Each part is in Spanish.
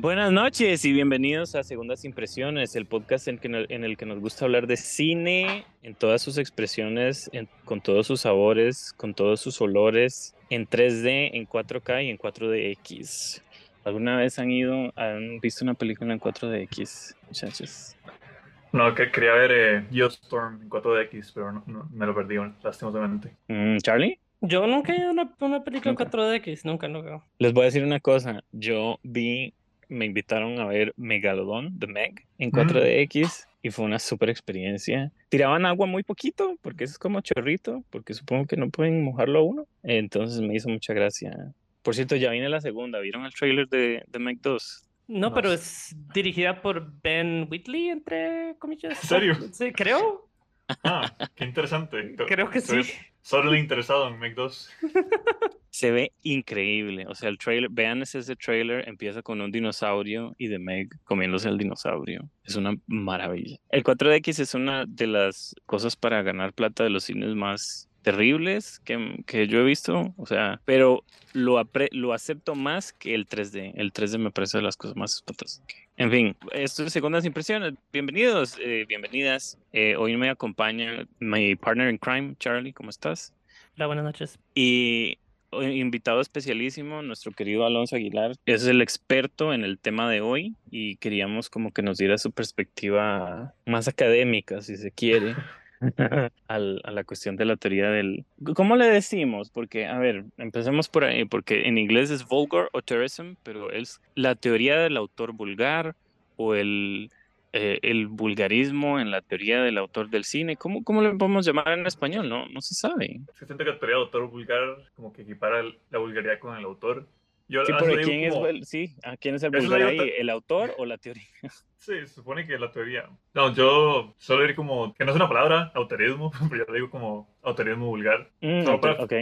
Buenas noches y bienvenidos a Segundas Impresiones, el podcast en, el que nos gusta hablar de cine en todas sus expresiones, con todos sus sabores, con todos sus olores, en 3D, en 4K y en 4DX. ¿Alguna vez han ido, han visto una película en 4DX, muchachos? No, que quería ver eh, Geostorm en 4DX, pero no, me lo perdí, lastimosamente. Mm, ¿Charlie? Yo nunca he ido a una, una película en 4DX, nunca, nunca. Les voy a decir una cosa, yo vi me invitaron a ver Megalodon de Meg en 4DX mm. y fue una super experiencia. Tiraban agua muy poquito porque eso es como chorrito, porque supongo que no pueden mojarlo a uno. Entonces me hizo mucha gracia. Por cierto, ya viene la segunda. ¿Vieron el trailer de, de Meg 2? No, pero es dirigida por Ben Whitley, entre comillas. ¿En serio? Sí, creo. Ah, qué interesante. Creo que sí. Solo interesado en Meg 2. Se ve increíble. O sea, el trailer, vean ese trailer, empieza con un dinosaurio y de Meg comiéndose el dinosaurio. Es una maravilla. El 4DX es una de las cosas para ganar plata de los cines más terribles que, que yo he visto, o sea, pero lo, lo acepto más que el 3D. El 3D me parece de las cosas más espantosas En fin, esto es Segundas Impresiones. Bienvenidos, eh, bienvenidas. Eh, hoy me acompaña mi partner in crime, Charlie. ¿Cómo estás? Hola, buenas noches. Y invitado especialísimo, nuestro querido Alonso Aguilar, es el experto en el tema de hoy y queríamos como que nos diera su perspectiva más académica, si se quiere. a la cuestión de la teoría del... ¿Cómo le decimos? Porque, a ver, empecemos por ahí, porque en inglés es vulgar o terrorism, pero es la teoría del autor vulgar o el eh, el vulgarismo en la teoría del autor del cine. ¿Cómo, ¿Cómo le podemos llamar en español? No, no se sabe. Se siente que la teoría del autor vulgar como que equipara la vulgaridad con el autor. Yo, sí, pero ¿quién, es, sí, ¿a quién es el vulgar ahí? ¿El autor o la teoría? Sí, se supone que la teoría. No, yo solo diría como, que no es una palabra, autorismo, pero yo digo como autorismo vulgar. Mm, ok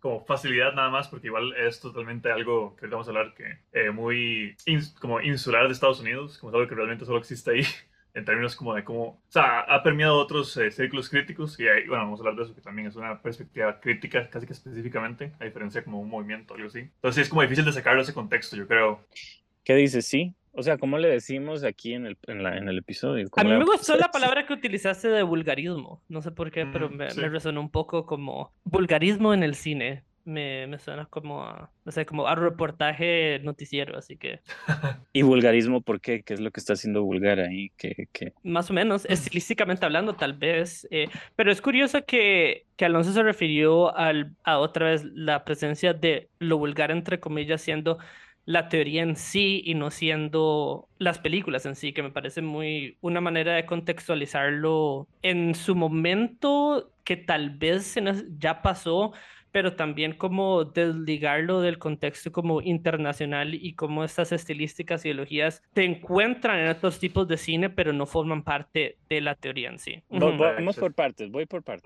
como facilidad nada más, porque igual es totalmente algo que ahorita vamos a hablar que eh, muy como insular de Estados Unidos, como es algo que realmente solo existe ahí, en términos como de cómo, o sea, ha permeado otros eh, círculos críticos y ahí, bueno, vamos a hablar de eso, que también es una perspectiva crítica casi que específicamente, a diferencia como un movimiento, algo así. Entonces es como difícil de sacarlo de ese contexto, yo creo. ¿Qué dices? Sí, o sea, ¿cómo le decimos aquí en el, en la, en el episodio? A mí me gustó la palabra que utilizaste de vulgarismo. No sé por qué, pero mm, me, me, resonó un poco como vulgarismo en el cine me, me suena como a, no sé, como a reportaje noticiero, así que... ¿Y vulgarismo por qué? ¿Qué es lo que está haciendo vulgar ahí? ¿Qué, qué? Más o menos, estilísticamente hablando tal vez, eh, pero es curioso que, que Alonso se refirió al, a otra vez la presencia de lo vulgar, entre comillas, siendo la teoría en sí y no siendo las películas en sí, que me parece muy una manera de contextualizarlo en su momento que tal vez ya pasó, pero también como desligarlo del contexto como internacional y cómo estas estilísticas, ideologías se encuentran en otros tipos de cine, pero no forman parte de la teoría en sí. Vamos por partes, voy por partes.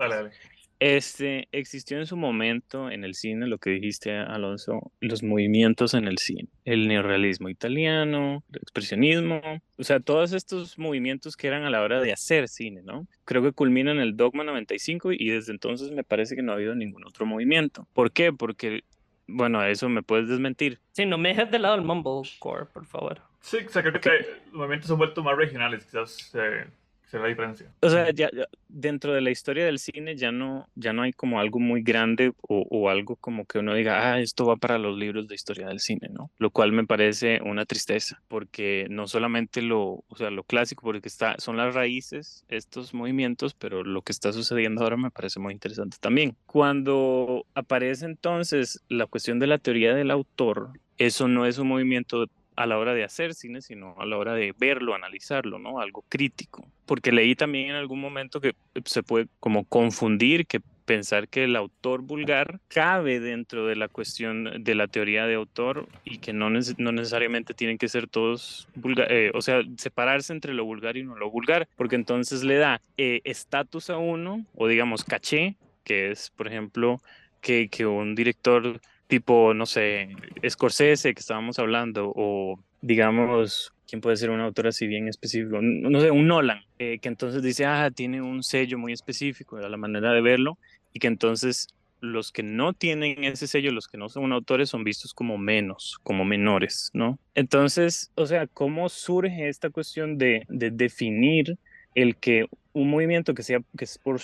Este, existió en su momento en el cine, lo que dijiste, Alonso, los movimientos en el cine, el neorrealismo italiano, el expresionismo, o sea, todos estos movimientos que eran a la hora de hacer cine, ¿no? Creo que culminan el Dogma 95 y desde entonces me parece que no ha habido ningún otro movimiento. ¿Por qué? Porque, bueno, eso me puedes desmentir. Sí, no me dejes de lado el mumblecore, por favor. Sí, o sea, creo que los movimientos se han vuelto más regionales, quizás. Eh, la diferencia. O sea, ya, dentro de la historia del cine ya no, ya no hay como algo muy grande o, o, algo como que uno diga, ah, esto va para los libros de historia del cine, ¿no? Lo cual me parece una tristeza, porque no solamente lo, o sea, lo clásico, porque está, son las raíces, estos movimientos, pero lo que está sucediendo ahora me parece muy interesante también. Cuando aparece entonces la cuestión de la teoría del autor, eso no es un movimiento a la hora de hacer cine, sino a la hora de verlo, analizarlo, ¿no? Algo crítico. Porque leí también en algún momento que se puede como confundir, que pensar que el autor vulgar cabe dentro de la cuestión de la teoría de autor y que no, no necesariamente tienen que ser todos eh, o sea, separarse entre lo vulgar y no lo vulgar, porque entonces le da eh, estatus a uno, o digamos caché, que es, por ejemplo, que, que un director tipo, no sé, Scorsese que estábamos hablando, o digamos, ¿quién puede ser un autor así bien específico? No sé, un Nolan, eh, que entonces dice, ah, tiene un sello muy específico a la manera de verlo, y que entonces los que no tienen ese sello, los que no son autores, son vistos como menos, como menores, ¿no? Entonces, o sea, ¿cómo surge esta cuestión de, de definir el que un movimiento que sea que es por,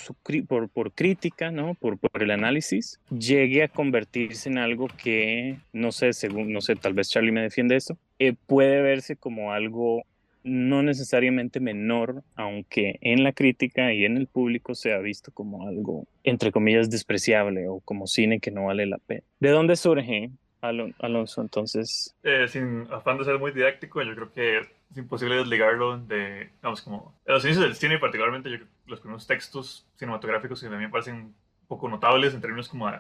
por, crítica, ¿no? Por, por, el análisis, llegue a convertirse en algo que, no sé, según, no sé, tal vez Charlie me defiende eso, eh, puede verse como algo no necesariamente menor, aunque en la crítica y en el público se ha visto como algo, entre comillas, despreciable o como cine que no vale la pena. ¿De dónde surge, Alonso, entonces? Eh, sin afán de ser muy didáctico, yo creo que es imposible desligarlo de, vamos, como, los inicios del cine, particularmente yo, los primeros textos cinematográficos que también parecen poco notables en términos como de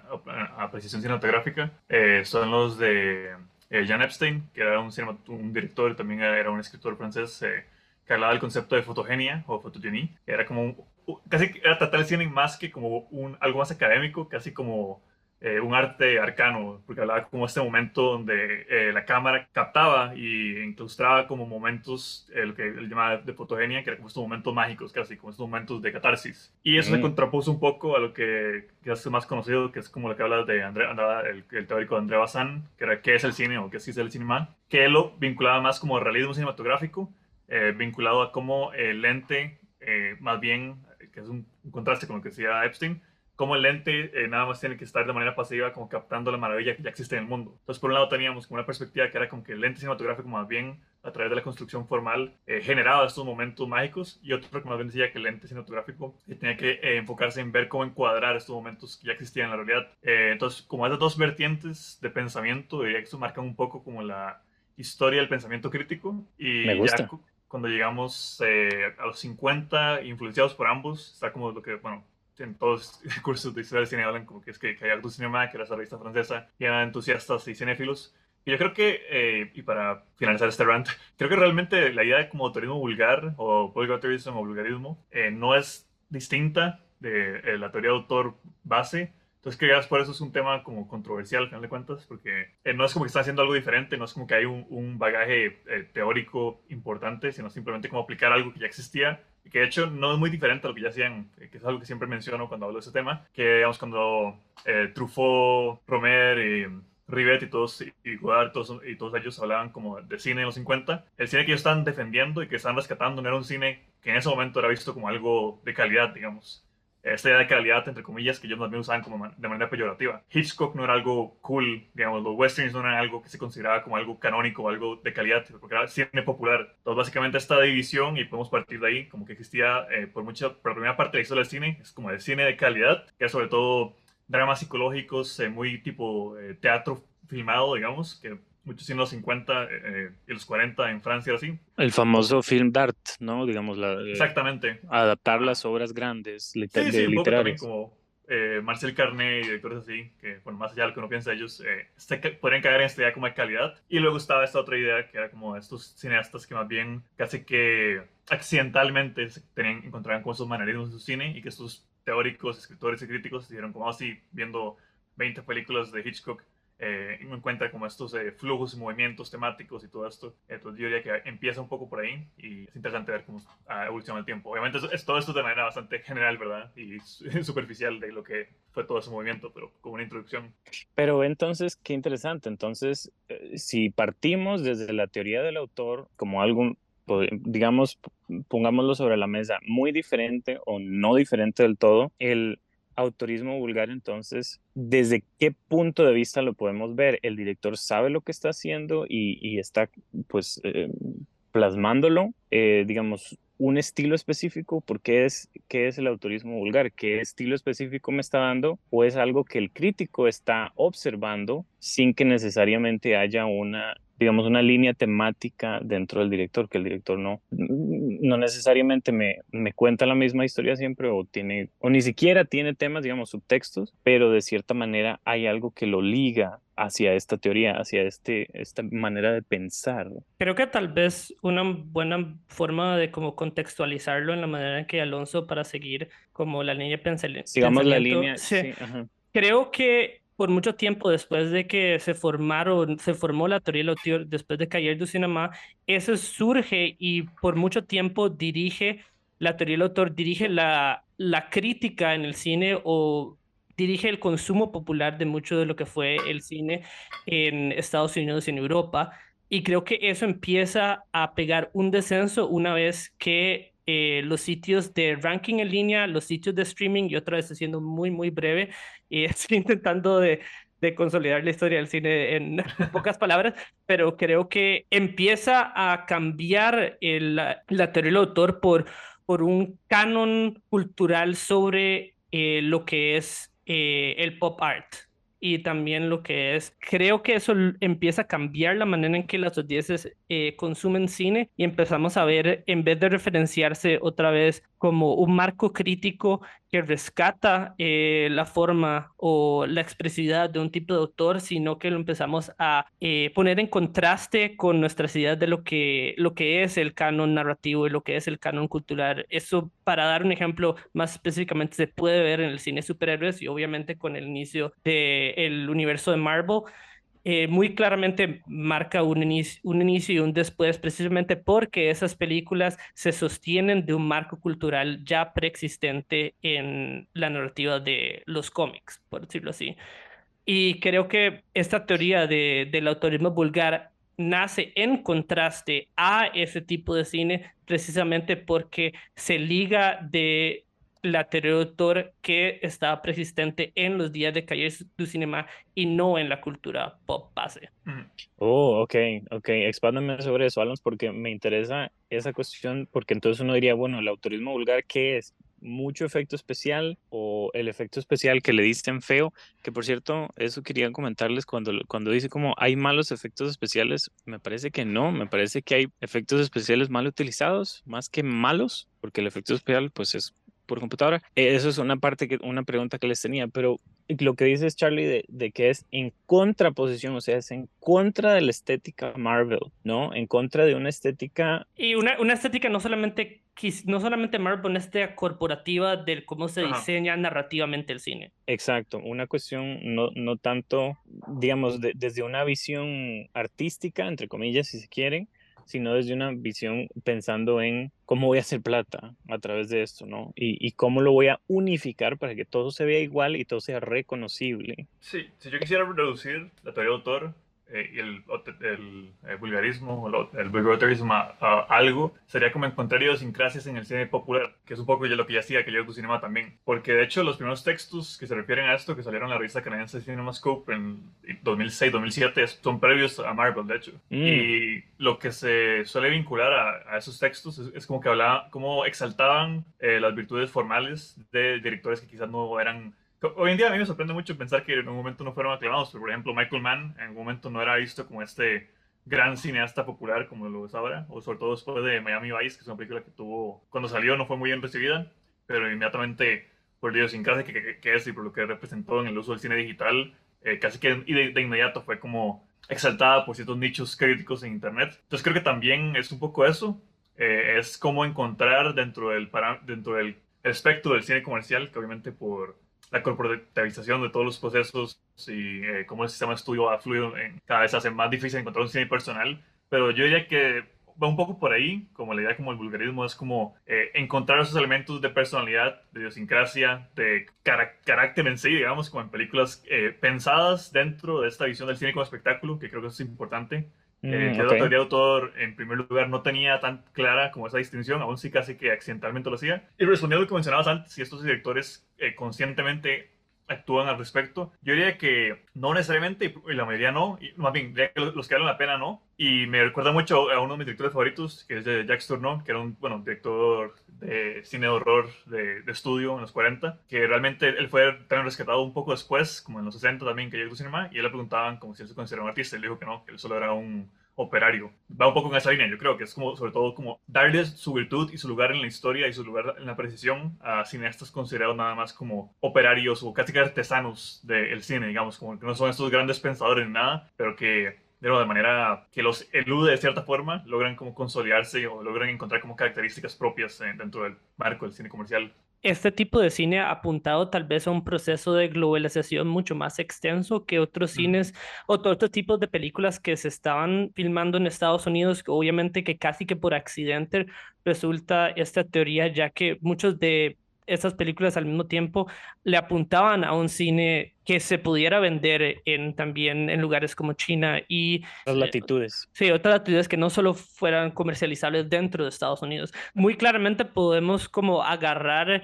apreciación cinematográfica, eh, son los de eh, Jan Epstein, que era un, un director, también era un escritor francés, eh, que hablaba del concepto de fotogenia o fotogenie, que era como casi era tratar el cine más que como un, algo más académico, casi como eh, un arte arcano, porque hablaba como este momento donde eh, la cámara captaba y incrustaba como momentos, eh, lo que él llamaba de fotogenia, que eran como estos momentos mágicos, casi como estos momentos de catarsis. Y eso se mm. contrapuso un poco a lo que, que es más conocido, que es como lo que habla de André, el, el, teórico André Bazin, que era qué es el cine o qué es el cinema, que él lo vinculaba más como realismo cinematográfico, vinculado a cómo el lente, más bien, que es un, un contraste con lo que decía Epstein, como el lente eh, nada más tiene que estar de manera pasiva como captando la maravilla que ya existe en el mundo. Entonces, por un lado teníamos como una perspectiva que era como que el lente cinematográfico más bien a través de la construcción formal eh, generaba estos momentos mágicos y otro que más bien decía que el lente cinematográfico eh, tenía que eh, enfocarse en ver cómo encuadrar estos momentos que ya existían en la realidad. entonces, como esas dos vertientes de pensamiento, diría que eso marca un poco como la historia del pensamiento crítico y Me gusta. cuando llegamos a los 50, influenciados por ambos, está como lo que, bueno, en todos los cursos de historia del cine hablan como que es que, hay Actu Cinema, que era esa revista francesa, y eran entusiastas y cinéfilos. Y yo creo que, eh, y para finalizar este rant, creo que realmente la idea de como autorismo vulgar o vulgarismo o vulgarismo eh, no es distinta de eh, la teoría de autor base. Entonces, que por eso es un tema como controversial, al final de cuentas, porque no es como que están haciendo algo diferente, no es como que hay un, un bagaje teórico importante, sino simplemente como aplicar algo que ya existía que de hecho no es muy diferente a lo que ya hacían, eh, que es algo que siempre menciono cuando hablo de ese tema, que digamos cuando eh, Truffaut, Romer y Rivet y todos, y Godard todos, y todos ellos hablaban como de cine en los 50, el cine que ellos están defendiendo y que están rescatando no era un cine que en ese momento era visto como algo de calidad, digamos esta idea de calidad, entre comillas, que ellos también usaban como de manera peyorativa. Hitchcock no era algo cool, digamos, los westerns no eran algo que se consideraba como algo canónico, algo de calidad, porque era cine popular. Entonces, básicamente esta división, y podemos partir de ahí, como que existía eh, por mucha, por la primera parte de la historia del cine, es como de cine de calidad, que es sobre todo dramas psicológicos, eh, muy tipo eh, teatro filmado, digamos, que muchos en los 50 eh, y los 40 en Francia, así. El famoso film d'art, ¿no? Digamos, la, eh, Exactamente. Adaptar las obras grandes liter sí, sí, literarias. como eh, Marcel Carnet y directores así, que, bueno, más allá de lo que uno piensa, ellos eh, podrían caer en esta idea como de calidad. Y luego estaba esta otra idea, que era como estos cineastas que más bien casi que accidentalmente tenían, encontraban con esos manerismos en su cine y que estos teóricos, escritores y críticos se dieron como así, viendo 20 películas de Hitchcock, eh, encuentra como estos eh, flujos y movimientos temáticos y todo esto. Entonces yo diría que empieza un poco por ahí y es interesante ver cómo evoluciona el tiempo. Obviamente es, todo esto de manera bastante general, ¿verdad? Y superficial de lo que fue todo ese movimiento, pero como una introducción. Pero entonces, qué interesante. Entonces, eh, si partimos desde la teoría del autor como algo, digamos, pongámoslo sobre la mesa, muy diferente o no diferente del todo, el autorismo vulgar, entonces, ¿desde qué punto de vista lo podemos ver? El director sabe lo que está haciendo y, está, pues, eh, plasmándolo, eh, digamos, un estilo específico, ¿por qué es, qué es el autorismo vulgar? ¿Qué estilo específico me está dando? ¿O es algo que el crítico está observando sin que necesariamente haya una digamos, una línea temática dentro del director, que el director no, no necesariamente me, me cuenta la misma historia siempre o tiene, o ni siquiera tiene temas, digamos, subtextos, pero de cierta manera hay algo que lo liga hacia esta teoría, hacia este, esta manera de pensar. Creo que tal vez una buena forma de como contextualizarlo en la manera en que Alonso para seguir como la línea pensamiento. Sigamos la línea. Sí, Creo que por mucho tiempo después de que se formaron, se formó la teoría del autor, después de Cahiers du Cinema, eso surge y por mucho tiempo dirige, la teoría del autor dirige la, la crítica en el cine o dirige el consumo popular de mucho de lo que fue el cine en Estados Unidos y en Europa. Y creo que eso empieza a pegar un descenso una vez que eh, los sitios de ranking en línea, los sitios de streaming, y otra vez siendo muy, muy breve, y estoy intentando de, consolidar la historia del cine en pocas palabras, pero creo que empieza a cambiar el, la teoría del autor por, por un canon cultural sobre eh, lo que es eh, el pop art y también lo que es, creo que eso empieza a cambiar la manera en que las audiencias eh, consumen cine y empezamos a ver, en vez de referenciarse otra vez como un marco crítico que rescata eh, la forma o la expresividad de un tipo de autor, sino que lo empezamos a eh, poner en contraste con nuestras ideas de lo que, lo que es el canon narrativo y lo que es el canon cultural. Eso, para dar un ejemplo más específicamente, se puede ver en el cine superhéroes y obviamente con el inicio del universo de Marvel. Eh, muy claramente marca un inicio, y un después, precisamente porque esas películas se sostienen de un marco cultural ya preexistente en la narrativa de los cómics, por decirlo así. Y creo que esta teoría de, del autorismo vulgar nace en contraste a ese tipo de cine precisamente porque se liga de la teoría de autor que estaba persistente en los días de calle du cinema y no en la cultura pop base. Oh, ok, ok. Expándame sobre eso, Alonso, porque me interesa esa cuestión, porque entonces uno diría, bueno, el autorismo vulgar, ¿qué es? mucho efecto especial o el efecto especial que le dicen feo, que por cierto, eso quería comentarles cuando, cuando dice como hay malos efectos especiales, me parece que no, me parece que hay efectos especiales mal utilizados, más que malos, porque el efecto especial pues es por computadora. Eh, eso es una parte que, una pregunta que les tenía, pero lo que dices Charlie de, de, que es en contraposición, o sea, es en contra de la estética Marvel, ¿no? En contra de una estética... Y una, una estética no solamente, no solamente Marvel, una estética corporativa del cómo se diseña narrativamente el cine. Exacto, una cuestión no, no tanto, digamos, desde una visión artística, entre comillas, si se quieren, sino desde una visión pensando en cómo voy a hacer plata a través de esto, ¿no? Y, cómo lo voy a unificar para que todo se vea igual y todo sea reconocible. Sí, si yo quisiera reducir la teoría de autor eh, y el, el, vulgarismo, el vulgarismo a, algo, sería como encontrar idiosincrasias en el cine popular, que es un poco lo que ya hacía que yo tu cinema también. Porque de hecho los primeros textos que se refieren a esto, que salieron en la revista canadiense CinemaScope en 2006-2007, son previos a Marvel, de hecho. Mm. Y lo que se suele vincular a, esos textos es, como que hablaban, como exaltaban eh, las virtudes formales de directores que quizás no eran Hoy en día a mí me sorprende mucho pensar que en un momento no fueron aclamados, pero por ejemplo Michael Mann en un momento no era visto como este gran cineasta popular como lo es ahora, o sobre todo después de Miami Vice, que es una película que tuvo, cuando salió no fue muy bien recibida, pero inmediatamente por Dios sin que, que, que, es y por lo que representó en el uso del cine digital, eh, casi que de, de, inmediato fue como exaltada por ciertos nichos críticos en Internet. Entonces creo que también es un poco eso, eh, es como encontrar dentro del, dentro del espectro del cine comercial, que obviamente por la corporativización de todos los procesos y eh, cómo el sistema estudio ha fluido, en, cada vez hace más difícil encontrar un cine personal. Pero yo diría que va un poco por ahí, como la idea como el vulgarismo es como eh, encontrar esos elementos de personalidad, de idiosincrasia, de carácter en sí, digamos, como en películas eh, pensadas dentro de esta visión del cine como espectáculo, que creo que es importante. Eh, mm, que la teoría de autor, en primer lugar, no tenía tan clara como esa distinción, aún sí casi que accidentalmente lo hacía. Y respondiendo a lo que mencionabas antes, si estos directores eh, conscientemente actúan al respecto, yo diría que no necesariamente, y la mayoría no, y más bien, diría que los que valen la pena no. Y me recuerda mucho a uno de mis directores favoritos, que es de Jacques Tourneau, que era un bueno, director de cine de horror de, de, estudio en los 40, que realmente él fue también rescatado un poco después, como en los 60 también, que llegó a cinema, y él le preguntaban como si él se consideraba un artista, y él dijo que no, que él solo era un operario. Va un poco en esa línea, yo creo que es como, sobre todo, como darles su virtud y su lugar en la historia y su lugar en la precisión a cineastas considerados nada más como operarios o casi artesanos del cine, digamos, como que no son estos grandes pensadores ni nada, pero que de, de manera que los elude de cierta forma, logran como consolidarse o logran encontrar como características propias dentro del marco del cine comercial este tipo de cine ha apuntado tal vez a un proceso de globalización mucho más extenso que otros cines o otros tipos de películas que se estaban filmando en Estados Unidos, obviamente que casi que por accidente resulta esta teoría, ya que muchos de esas películas al mismo tiempo le apuntaban a un cine que se pudiera vender en también en lugares como China y las latitudes. sí, otras latitudes que no solo fueran comercializables dentro de Estados Unidos. Muy claramente podemos como agarrar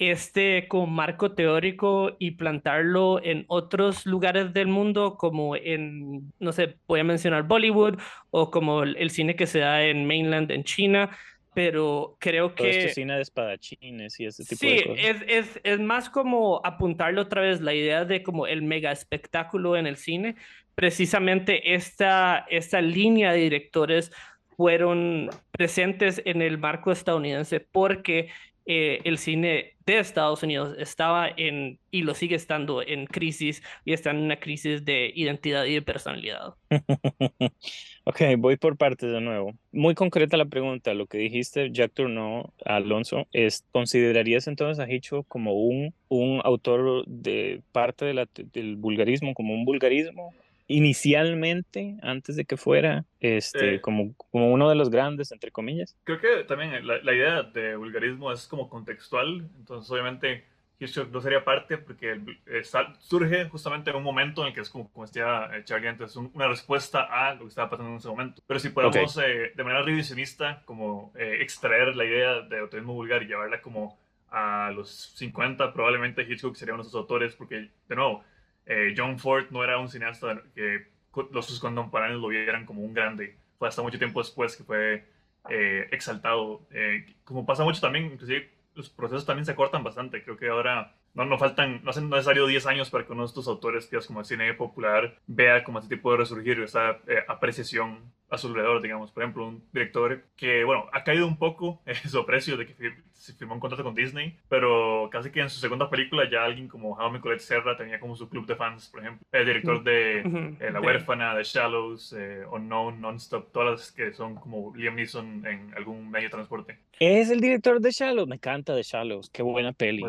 este como marco teórico y plantarlo en otros lugares del mundo, como en, no sé, voy a mencionar Bollywood o como el, cine que se da en mainland en China, pero creo que... Este cine de espadachines y ese tipo sí, de cosas. Es, es, es más como apuntarle otra vez la idea de como el mega espectáculo en el cine. Precisamente esta, esta línea de directores fueron presentes en el marco estadounidense porque eh, el cine de Estados Unidos estaba en, y lo sigue estando en crisis, y está en una crisis de identidad y de personalidad. ok, voy por partes de nuevo. Muy concreta la pregunta, lo que dijiste, Jack Tourneau, Alonso, es, ¿considerarías entonces a Hitchcock como un, un autor de parte de la, del vulgarismo, como un vulgarismo? Inicialmente, antes de que fuera este, como, como uno de los grandes, entre comillas. Creo que también la, la, idea de vulgarismo es como contextual, entonces obviamente Hitchcock no sería parte porque eh, surge justamente en un momento en el que es como, como decía eh, Charlie antes, una respuesta a lo que estaba pasando en ese momento. Pero si podemos eh, de manera revisionista como extraer la idea de autorismo vulgar y llevarla como a los 50, probablemente Hitchcock sería uno de esos autores porque, de nuevo, eh, John Ford no era un cineasta que los sus contemporáneos lo vieran como un grande. Fue hasta mucho tiempo después que fue eh, exaltado. Eh, como pasa mucho también, inclusive los procesos también se cortan bastante. Creo que ahora no, no faltan, no es necesario 10 años para que uno de estos autores, es como el cine popular, vea como este tipo de resurgir, esa apreciación a su alrededor, digamos. Por ejemplo, un director que, bueno, ha caído un poco en su precio de que se firmó un contrato con Disney, pero casi que en su segunda película ya alguien como Jaume Colette Serra tenía como su club de fans, por ejemplo. El director de eh, La huérfana, de Shallows, eh, Unknown, Nonstop, todas las que son como Liam Neeson en algún medio de transporte. Es el director de Shallows, me encanta de Shallows, qué buena peli.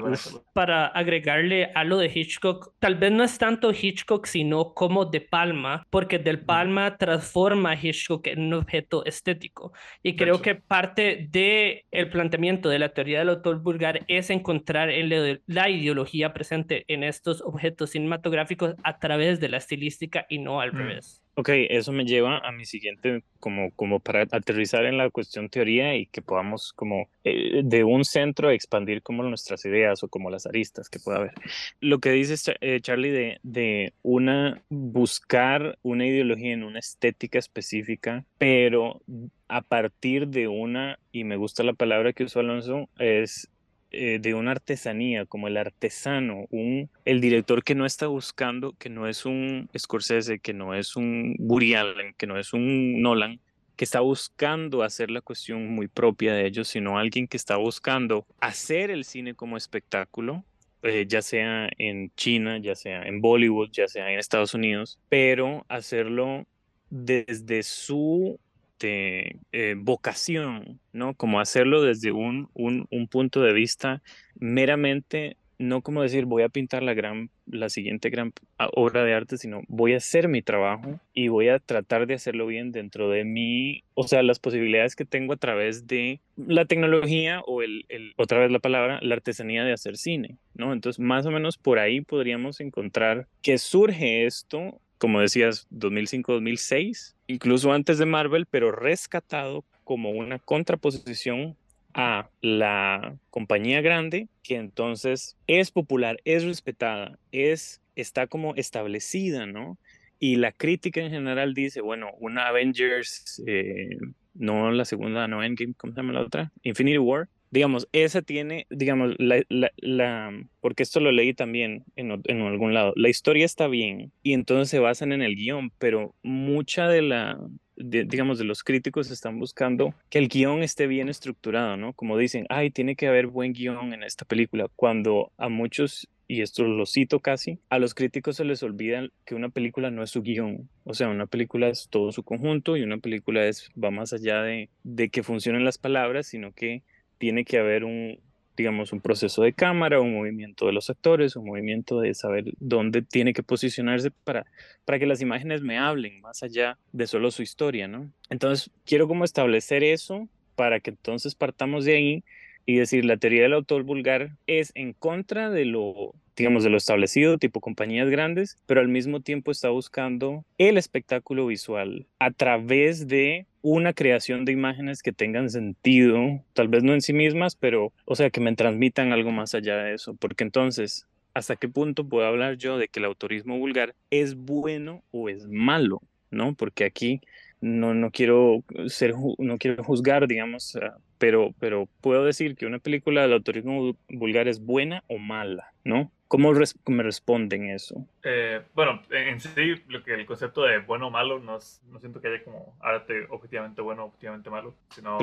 Para agregarle a lo de Hitchcock, tal vez no es tanto Hitchcock, sino como De Palma, porque Del Palma transforma a Hitchcock que en un objeto estético. Y creo que parte del el planteamiento de la teoría del autor vulgar es encontrar el, la ideología presente en estos objetos cinematográficos a través de la estilística y no al mm. revés. Ok, eso me lleva a mi siguiente, como, como para aterrizar en la cuestión teoría y que podamos como eh, de un centro expandir como nuestras ideas o como las aristas que pueda haber. Lo que dices, eh, Charlie, de, de una, buscar una ideología en una estética específica, pero a partir de una, y me gusta la palabra que usó Alonso, es eh, de una artesanía, como el artesano, un, el director que no está buscando, que no es un Scorsese, que no es un Woody Allen, que no es un Nolan, que está buscando hacer la cuestión muy propia de ellos, sino alguien que está buscando hacer el cine como espectáculo, eh, ya sea en China, ya sea en Bollywood, ya sea en Estados Unidos, pero hacerlo desde su este, eh, vocación, ¿no? Como hacerlo desde un, un, un, punto de vista meramente, no como decir voy a pintar la, gran, la siguiente gran obra de arte, sino voy a hacer mi trabajo y voy a tratar de hacerlo bien dentro de mí, o sea, las posibilidades que tengo a través de la tecnología o el, el, otra vez la palabra, la artesanía de hacer cine, ¿no? Entonces, más o menos por ahí podríamos encontrar que surge esto como decías, 2005-2006, incluso antes de Marvel, pero rescatado como una contraposición a la compañía grande que entonces es popular, es respetada, es está como establecida, ¿no? Y la crítica en general dice, bueno, una Avengers, eh, no la segunda, no Endgame, ¿cómo se llama la otra? Infinity War, digamos, esa tiene, digamos, la, la, porque esto lo leí también en, en, algún lado, la historia está bien y entonces se basan en el guion, pero mucha de la, digamos, de los críticos están buscando que el guion esté bien estructurado, ¿no? Como dicen, ay, tiene que haber buen guion en esta película, cuando a muchos y esto lo cito casi, a los críticos se les olvida que una película no es su guion, o sea, una película es todo su conjunto y una película es, va más allá de, de que funcionen las palabras, sino que tiene que haber un, digamos, un proceso de cámara, un movimiento de los actores, un movimiento de saber dónde tiene que posicionarse para, para que las imágenes me hablen más allá de solo su historia, ¿no? Entonces, quiero como establecer eso para que entonces partamos de ahí y decir la teoría del autor vulgar es en contra de lo digamos, de lo establecido, tipo compañías grandes, pero al mismo tiempo está buscando el espectáculo visual a través de una creación de imágenes que tengan sentido, tal vez no en sí mismas, pero, o sea, que me transmitan algo más allá de eso, porque entonces, ¿hasta qué punto puedo hablar yo de que el autorismo vulgar es bueno o es malo? ¿No? Porque aquí no, no quiero ser, no quiero juzgar, digamos, pero, pero puedo decir que una película del autorismo vulgar es buena o mala, ¿no? ¿Cómo me responden eso? Eh, bueno, en sí, lo que el concepto de bueno o malo, no, no siento que haya como arte objetivamente bueno o objetivamente malo, sino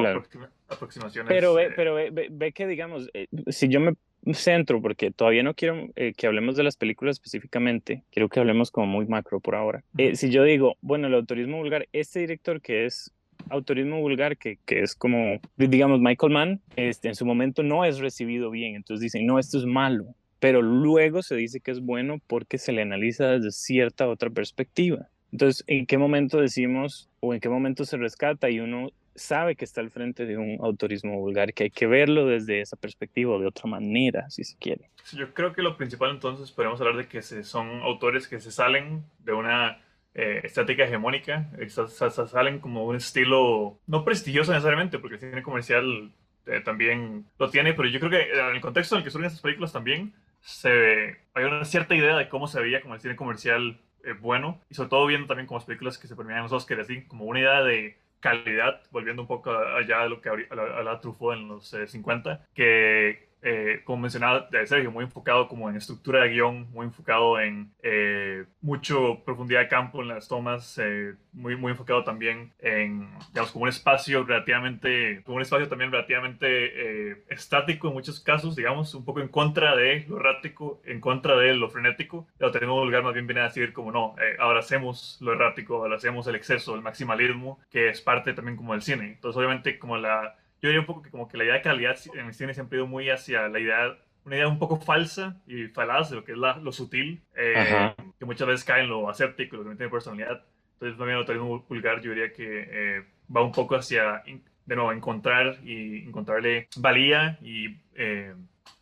aproximaciones. Pero, ve, eh, pero ve, que, digamos, eh, si yo me centro, porque todavía no quiero que hablemos de las películas específicamente, quiero que hablemos como muy macro por ahora. si yo digo, bueno, el autorismo vulgar, este director que es autorismo vulgar que, que, es como, digamos, Michael Mann, este, en su momento no es recibido bien, entonces dicen, no, esto es malo pero luego se dice que es bueno porque se le analiza desde cierta otra perspectiva. Entonces, ¿en qué momento decimos o en qué momento se rescata y uno sabe que está al frente de un autorismo vulgar, que hay que verlo desde esa perspectiva o de otra manera, si se quiere? Yo creo que lo principal entonces podemos hablar de que se, son autores que se salen de una eh, estética hegemónica, salen como un estilo no prestigioso necesariamente, porque el cine comercial eh, también lo tiene, pero yo creo que en el contexto en el que surgen estas películas también, se, hay una cierta idea de cómo se veía como el cine comercial eh, bueno, y sobre todo viendo también como las películas que se premiaban en los Oscars, así como una idea de calidad, volviendo un poco allá de lo que hablaba Truffaut en los 50, eh, que eh, como mencionaba Sergio, muy enfocado como en estructura de guion, muy enfocado en eh, mucho profundidad de campo en las tomas, eh, muy, muy enfocado también en, digamos, como un espacio relativamente, como un espacio también relativamente estático en muchos casos, digamos, un poco en contra de lo errático, en contra de lo frenético. Lo tenemos lugar más bien viene a decir como no, ahora hacemos lo errático, ahora hacemos el exceso, el maximalismo, que es parte también como del cine. Entonces, obviamente, como la yo diría un poco que como que la idea de calidad en el cine siempre ha ido muy hacia la idea, una idea un poco falsa y falaz de lo que es lo sutil, eh, que muchas veces cae en lo aséptico, lo que no tiene personalidad. Entonces, también lo muy vulgar, yo diría que eh, va un poco hacia, de nuevo, encontrar y encontrarle valía y eh,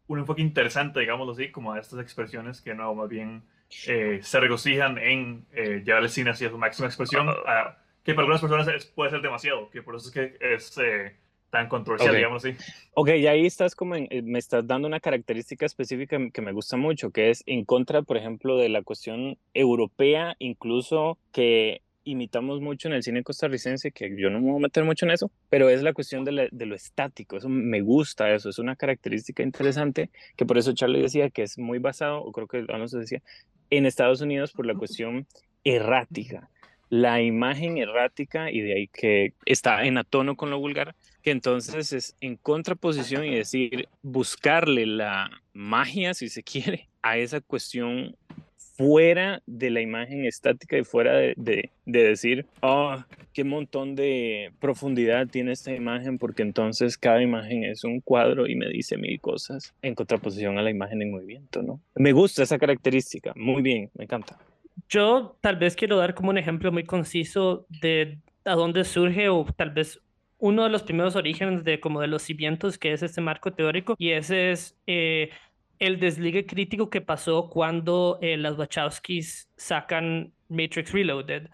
un enfoque interesante, digámoslo así, como a estas expresiones que, no, más bien se regocijan en llevar el cine hacia su máxima expresión, ah. que para algunas personas puede ser demasiado, que por eso es que es tan controversial, digamos así. Ok, y ahí estás como, en, eh, me estás dando una característica específica que me gusta mucho, que es en contra, por ejemplo, de la cuestión europea, incluso que imitamos mucho en el cine costarricense, que yo no me voy a meter mucho en eso, pero es la cuestión de, de, lo estático, eso me gusta, eso es una característica interesante, que por eso Charlie decía que es muy basado, o creo que Alonso decía, en Estados Unidos por la cuestión errática, la imagen errática y de ahí que está en atono con lo vulgar, entonces es en contraposición y decir, buscarle la magia, si se quiere, a esa cuestión fuera de la imagen estática y fuera de, de, decir, oh, qué montón de profundidad tiene esta imagen, porque entonces cada imagen es un cuadro y me dice mil cosas en contraposición a la imagen en movimiento, ¿no? Me gusta esa característica, muy bien, me encanta. Yo tal vez quiero dar como un ejemplo muy conciso de a dónde surge o tal vez uno de los primeros orígenes de como de los cimientos que es este marco teórico y ese es eh, el desligue crítico que pasó cuando eh, las Wachowskis sacan Matrix Reloaded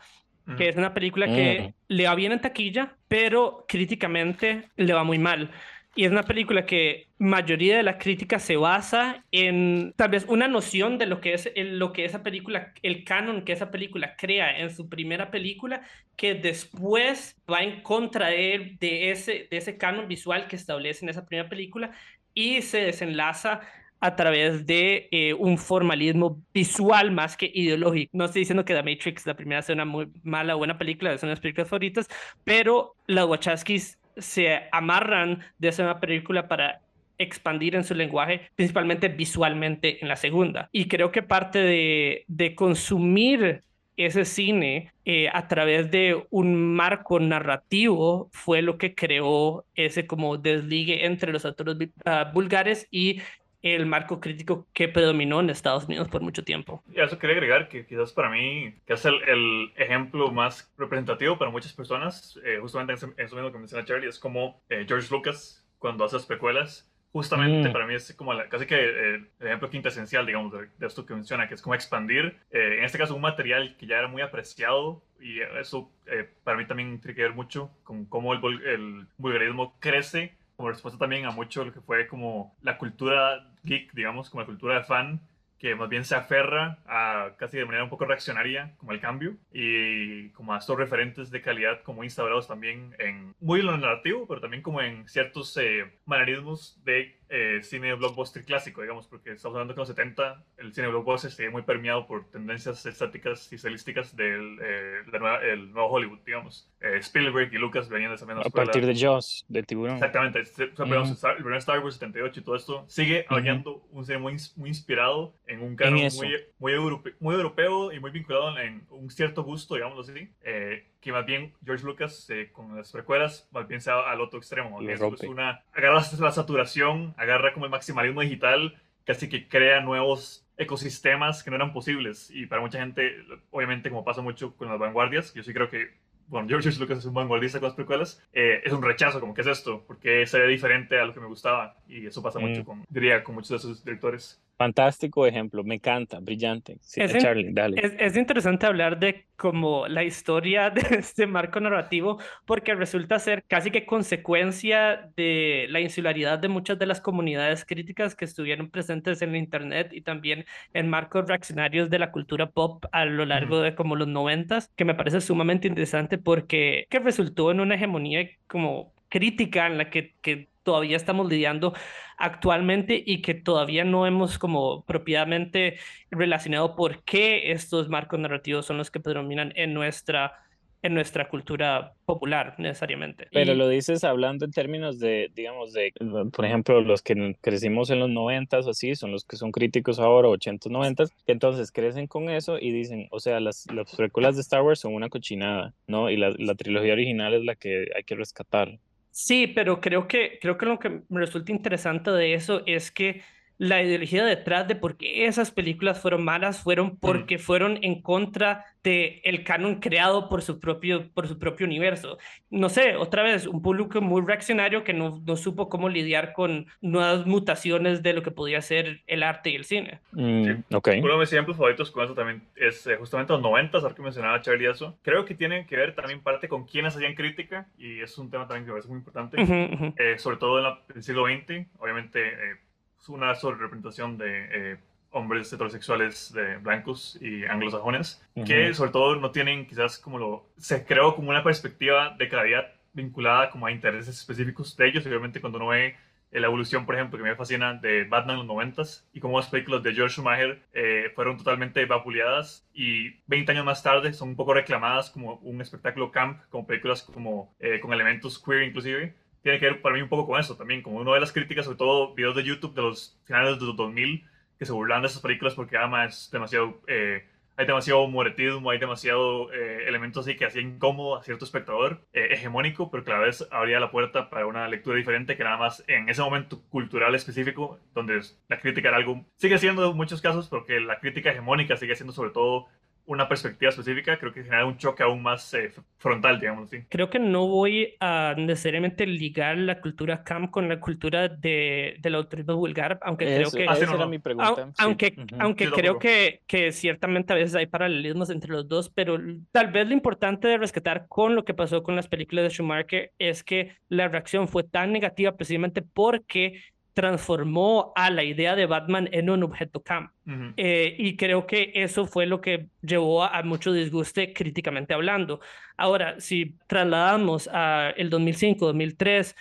que es una película que mm. le va bien en taquilla, pero críticamente le va muy mal. Y es una película que mayoría de la crítica se basa en tal vez una noción de lo que es el, lo que esa película, el canon que esa película crea en su primera película, que después va en contra de, de, ese, de ese canon visual que establece en esa primera película y se desenlaza a través de eh, un formalismo visual más que ideológico. No estoy diciendo que The Matrix, la primera, sea una muy mala o buena película, es una de mis películas favoritas, pero las Wachowskis se amarran de esa película para expandir en su lenguaje, principalmente visualmente en la segunda. Y creo que parte de, de consumir ese cine eh, a través de un marco narrativo fue lo que creó ese como desligue entre los autores uh, vulgares y el marco crítico que predominó en Estados Unidos por mucho tiempo. Y eso quería agregar que quizás para mí, que es el, ejemplo más representativo para muchas personas, eh, justamente en eso mismo que menciona Charlie, es como eh, George Lucas, cuando hace las precuelas, justamente Mm. para mí es como la- casi que eh, el ejemplo quintesencial, digamos, de, de esto que menciona, que es como expandir, eh, en este caso, un material que ya era muy apreciado y eso eh, para mí también tiene que ver mucho con cómo el, el vulgarismo crece como respuesta también a mucho lo que fue como la cultura geek, digamos, como la cultura de fan, que más bien se aferra a casi de manera un poco reaccionaria como el cambio y como a estos referentes de calidad como instaurados también en muy en lo narrativo, pero también como en ciertos eh, manerismos de eh, cine blockbuster clásico, digamos, porque estamos hablando que en los 70 el cine blockbuster se muy permeado por tendencias estáticas y estilísticas del eh, nueva- el nuevo Hollywood, digamos. Eh, Spielberg y Lucas venían de esa misma A escuela. partir de Jaws, de tiburón. Exactamente, o sea, Ujú. Star- el primer Star Wars 78 y todo esto sigue Ujú. habiendo un cine muy, muy inspirado en un canon muy, muy, europe- muy europeo y muy vinculado en un cierto gusto, digámoslo así, eh, que más bien George Lucas eh, con las precuelas más bien se va al otro extremo, es una, agarra la saturación, agarra como el maximalismo digital, casi que crea nuevos ecosistemas que no eran posibles y para mucha gente, obviamente como pasa mucho con las vanguardias, yo sí creo que bueno, George Lucas es un vanguardista con las precuelas, eh, es un rechazo, como, ¿qué es esto? Porque se ve diferente a lo que me gustaba. Y eso pasa mucho Mm. con, diría, con muchos de esos directores. Fantástico ejemplo, me encanta, brillante. Sí, Es en- Charlie, dale. Es, es interesante hablar de como la historia de este marco narrativo porque resulta ser casi que consecuencia de la insularidad de muchas de las comunidades críticas que estuvieron presentes en la internet y también en marcos reaccionarios de la cultura pop a lo largo de como los noventas, que me parece sumamente interesante porque que resultó en una hegemonía como crítica en la que, que todavía estamos lidiando actualmente y que todavía no hemos como propiamente relacionado por qué estos marcos narrativos son los que predominan en nuestra, en nuestra cultura popular necesariamente. Pero Y- lo dices hablando en términos de, digamos, de, por ejemplo, los que crecimos en los noventas o así, son los que son críticos ahora, ochentas, noventas, que entonces crecen con eso y dicen, o sea, las, las precuelas de Star Wars son una cochinada, ¿no? Y la, la trilogía original es la que hay que rescatar. Sí, pero creo que, creo que lo que me resulta interesante de eso es que la ideología detrás de por qué esas películas fueron malas fueron porque fueron en contra de el canon creado por su propio, por su propio universo. No sé, otra vez, un público muy reaccionario que no, no supo cómo lidiar con nuevas mutaciones de lo que podía ser el arte y el cine. Mm, Sí. ok. Uno de mis ejemplos favoritos con eso también es eh, justamente los 90, ahora que mencionaba Charlie eso. Creo que tiene que ver también parte con quienes hacían crítica y es un tema también que me parece muy importante. Ujú, ujú. eh, sobre todo en la- en el siglo XX, obviamente eh, una sobrerepresentación de eh, hombres heterosexuales de blancos y anglosajones, que Ujú. sobre todo no tienen quizás como lo... Se creó como una perspectiva de claridad vinculada como a intereses específicos de ellos, obviamente cuando uno ve eh, la evolución, por ejemplo, que me fascina de Batman en los 90s y cómo las películas de George Schumacher eh, fueron totalmente vapuleadas y 20 años más tarde son un poco reclamadas como un espectáculo camp, como películas como eh, con elementos queer inclusive tiene que ver para mí un poco con eso también, como uno de las críticas, sobre todo videos de YouTube de los finales de los 2000, que se burlan de esas películas porque además es demasiado, eh, hay demasiado moretismo, hay demasiado eh, elementos así que hacían incómodo a cierto espectador, eh, hegemónico, pero que a la vez abría la puerta para una lectura diferente que nada más en ese momento cultural específico, donde la crítica era algo, sigue siendo en muchos casos, porque la crítica hegemónica sigue siendo sobre todo una perspectiva específica, creo que genera un choque aún más eh, frontal, digamos así. Creo que no voy a necesariamente ligar la cultura camp con la cultura de, del autorismo vulgar, aunque creo que... Esa no, era no. mi pregunta. sí. Aunque, aunque Sí, creo que, que ciertamente a veces hay paralelismos entre los dos, pero tal vez lo importante de rescatar con lo que pasó con las películas de Schumacher es que la reacción fue tan negativa precisamente porque transformó a la idea de Batman en un objeto camp. Ujú. Eh, y creo que eso fue lo que llevó a, a mucho disguste críticamente hablando. Ahora, si trasladamos a el 2005, 2003,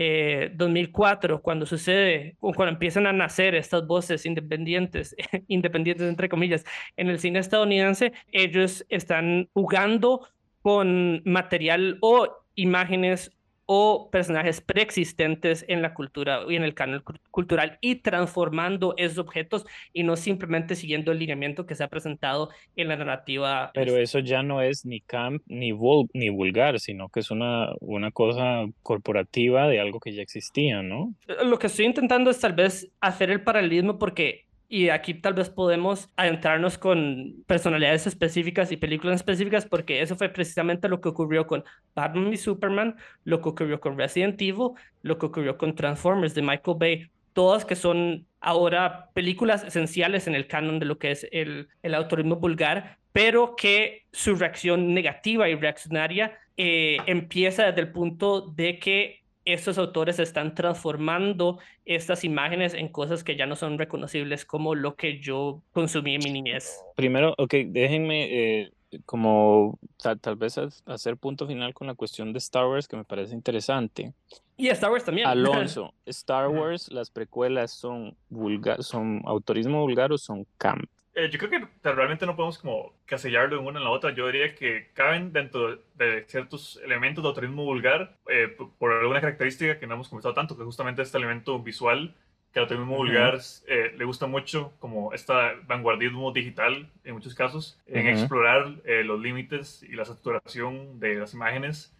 eh, 2004, cuando sucede, cuando empiezan a nacer estas voces independientes, independientes entre comillas, en el cine estadounidense, ellos están jugando con material o imágenes o personajes preexistentes en la cultura y en el canon cu- cultural y transformando esos objetos y no simplemente siguiendo el lineamiento que se ha presentado en la narrativa. Pero eso ya no es ni camp ni, vul- ni vulgar, sino que es una, una cosa corporativa de algo que ya existía, ¿no? Lo que estoy intentando es tal vez hacer el paralelismo porque y aquí tal vez podemos adentrarnos con personalidades específicas y películas específicas, porque eso fue precisamente lo que ocurrió con Batman y Superman, lo que ocurrió con Resident Evil, lo que ocurrió con Transformers de Michael Bay, todas que son ahora películas esenciales en el canon de lo que es el, el autorismo vulgar, pero que su reacción negativa y reaccionaria eh, empieza desde el punto de que estos autores están transformando estas imágenes en cosas que ya no son reconocibles como lo que yo consumí en mi niñez. Primero, ok, déjenme eh, como tal, vez hacer punto final con la cuestión de Star Wars que me parece interesante. Y Star Wars también. Alonso, Star Wars, las precuelas son vulgar, son autorismo vulgar o son camp. Eh, yo creo que realmente no podemos como casellarlo en una en la otra. Yo diría que caben dentro de ciertos elementos de autorismo vulgar eh, por alguna característica que no hemos comentado tanto, que justamente este elemento visual que al autorismo vulgar eh, le gusta mucho, como este vanguardismo digital en muchos casos, en explorar los límites y la saturación de las imágenes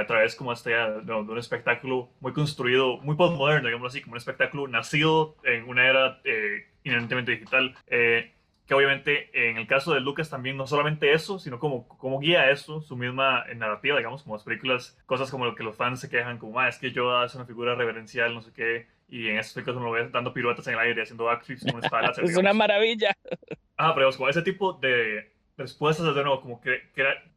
a través como este, de, un espectáculo muy construido, muy postmoderno, digamos así, como un espectáculo nacido en una era inherentemente digital que obviamente en el caso de Lucas también no solamente eso, sino como, como guía eso, su misma narrativa, digamos, como las películas, cosas como lo que los fans se quejan, como, ah, es que Yoda es una figura reverencial, no sé qué, y en esas películas uno lo ve dando piruetas en el aire, haciendo backflips con espadas. es una maravilla. Ah, pero como ese tipo de, respuestas de nuevo, como que,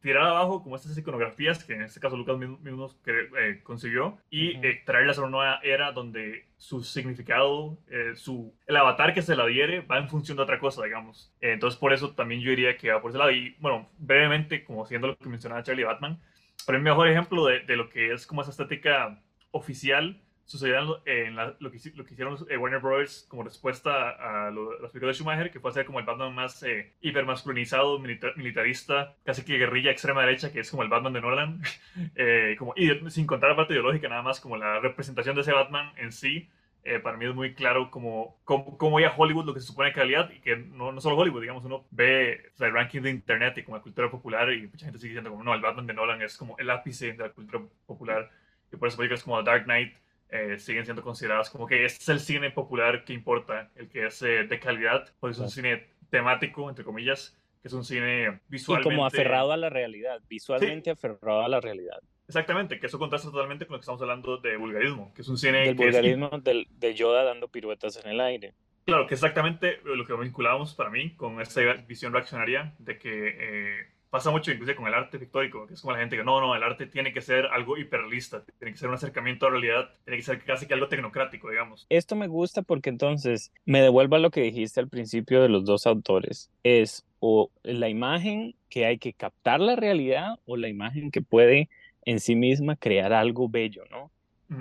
tirar abajo como estas iconografías que en este caso Lucas mismo, eh, consiguió y eh, traerlas a una nueva era donde su significado, eh, su, el avatar que se la diere va en función de otra cosa, digamos. entonces por eso también yo diría que va por ese lado. Y bueno, brevemente, como siendo lo que mencionaba Charlie Batman, para el mejor ejemplo de, de lo que es como esa estética oficial sucedió en lo, que, lo que hicieron eh, Warner Bros. como respuesta a, las películas de Schumacher, que fue hacer como el Batman más eh, hipermasculinizado, militarista, casi que guerrilla extrema derecha, que es como el Batman de Nolan, eh, como, y sin contar la parte ideológica, nada más como la representación de ese Batman en sí. Eh, para mí es muy claro como, como, como a Hollywood lo que se supone calidad y que no, no solo Hollywood, digamos, uno ve el ranking de internet y como la cultura popular y mucha gente sigue diciendo como no, el Batman de Nolan es como el ápice de la cultura popular y por eso películas como Dark Knight eh, siguen siendo consideradas como que este es el cine popular que importa, el que es eh, de calidad, pues es un cine temático, entre comillas, que es un cine visualmente... Y como aferrado a la realidad, visualmente aferrado a la realidad. Exactamente, que eso contrasta totalmente con lo que estamos hablando de vulgarismo, que es un cine... Del vulgarismo de Yoda dando piruetas en el aire. Claro, que exactamente lo que vinculamos para mí con esta visión reaccionaria de que... Eh, pasa mucho inclusive con el arte pictórico, que es como la gente que no, no, el arte tiene que ser algo hiperrealista, tiene que ser un acercamiento a la realidad, tiene que ser casi que algo tecnocrático, digamos. Esto me gusta porque entonces me devuelvo a lo que dijiste al principio de los dos autores, es o la imagen que hay que captar la realidad o la imagen que puede en sí misma crear algo bello, ¿no?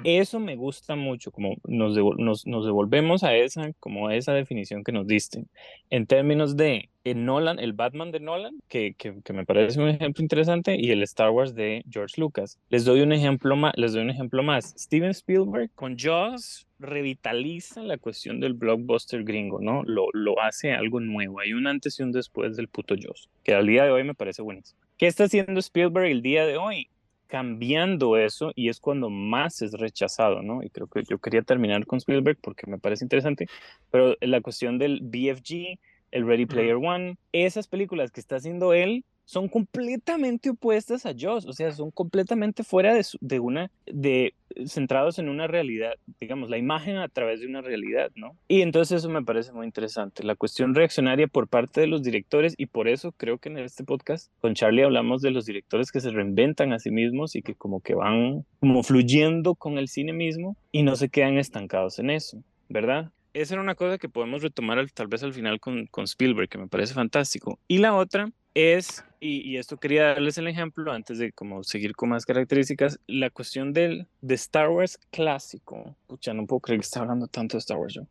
Eso me gusta mucho, como nos, nos, devolvemos a esa, como a esa definición que nos diste. En términos de el Nolan, el Batman de Nolan, que, que, me parece un ejemplo interesante, y el Star Wars de George Lucas. Les doy un ejemplo más. Les doy un ejemplo más. Steven Spielberg con Jaws revitaliza la cuestión del blockbuster gringo, ¿no? Lo, lo hace algo nuevo. Hay un antes y un después del puto Jaws, que al día de hoy me parece buenísimo. ¿Qué está haciendo Spielberg el día de hoy? Cambiando eso y es cuando más es rechazado, ¿no? Y creo que yo quería terminar con Spielberg porque me parece interesante, pero la cuestión del BFG, el Ready Player One, esas películas que está haciendo él son completamente opuestas a Joss, o sea, son completamente fuera de, de una, de centrados en una realidad, digamos, la imagen a través de una realidad, ¿no? Y entonces eso me parece muy interesante, la cuestión reaccionaria por parte de los directores y por eso creo que en este podcast con Charlie hablamos de los directores que se reinventan a sí mismos y que como que van como fluyendo con el cine mismo y no se quedan estancados en eso, ¿verdad? Esa era una cosa que podemos retomar tal vez al final con, con Spielberg, que me parece fantástico. Y la otra es, y, esto quería darles el ejemplo antes de como seguir con más características, la cuestión del de Star Wars clásico. Pucha, no puedo creer que esté hablando tanto de Star Wars yo.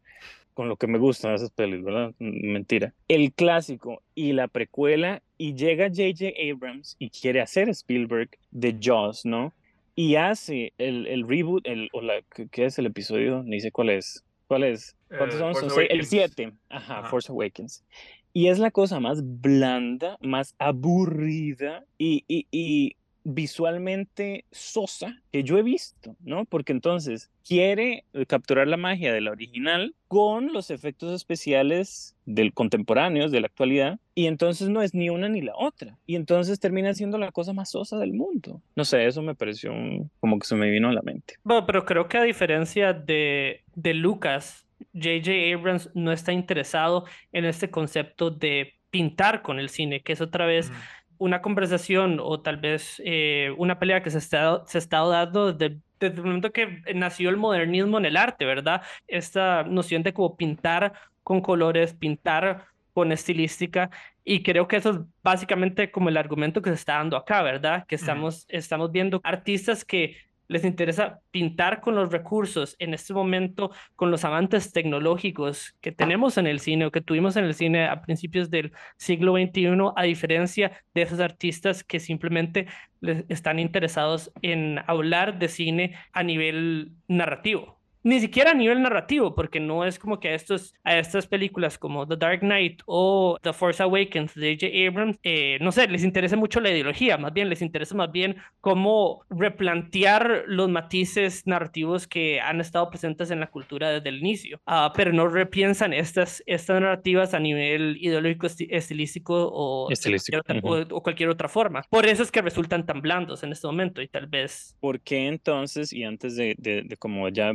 Con lo que me gustan esas pelis, ¿verdad? Mentira. El clásico y la precuela, y llega J.J. Abrams y quiere hacer Spielberg de Jaws, ¿no? Y hace el, el reboot, el, o la, ¿qué es el episodio? Ni sé cuál es. ¿Cuál es? ¿Cuántos eh, son? El 7. Ajá, Force Awakens. Y es la cosa más blanda, más aburrida y, y, y visualmente sosa que yo he visto, ¿no? Porque entonces quiere eh, capturar la magia de la original con los efectos especiales del contemporáneos, de la actualidad, y entonces no es ni una ni la otra. Y entonces termina siendo la cosa más sosa del mundo. No sé, eso me pareció como que se me vino a la mente. Bueno, pero creo que a diferencia de, de Lucas, J.J. Abrams no está interesado en este concepto de pintar con el cine, que es otra vez una conversación o tal vez eh, una pelea que se, está, se ha estado dando desde, desde, el momento que nació el modernismo en el arte, ¿verdad? Esta noción de como pintar con colores, pintar con estilística, y creo que eso es básicamente como el argumento que se está dando acá, ¿verdad? Que estamos, estamos viendo artistas que les interesa pintar con los recursos en este momento, con los avances tecnológicos que tenemos en el cine o que tuvimos en el cine a principios del siglo XXI, a diferencia de esos artistas que simplemente les están interesados en hablar de cine a nivel narrativo ni siquiera a nivel narrativo, porque no es como que a, estos, a estas películas como The Dark Knight o The Force Awakens de J.J. Abrams, eh, no sé, les interesa mucho la ideología, más bien les interesa más bien cómo replantear los matices narrativos que han estado presentes en la cultura desde el inicio, uh, pero no repiensan estas, estas narrativas a nivel ideológico, estilístico, o, estilístico. Cualquier otra, o, o, cualquier otra forma. Por eso es que resultan tan blandos en este momento y tal vez... ¿Por qué entonces, y antes de, de, de como ya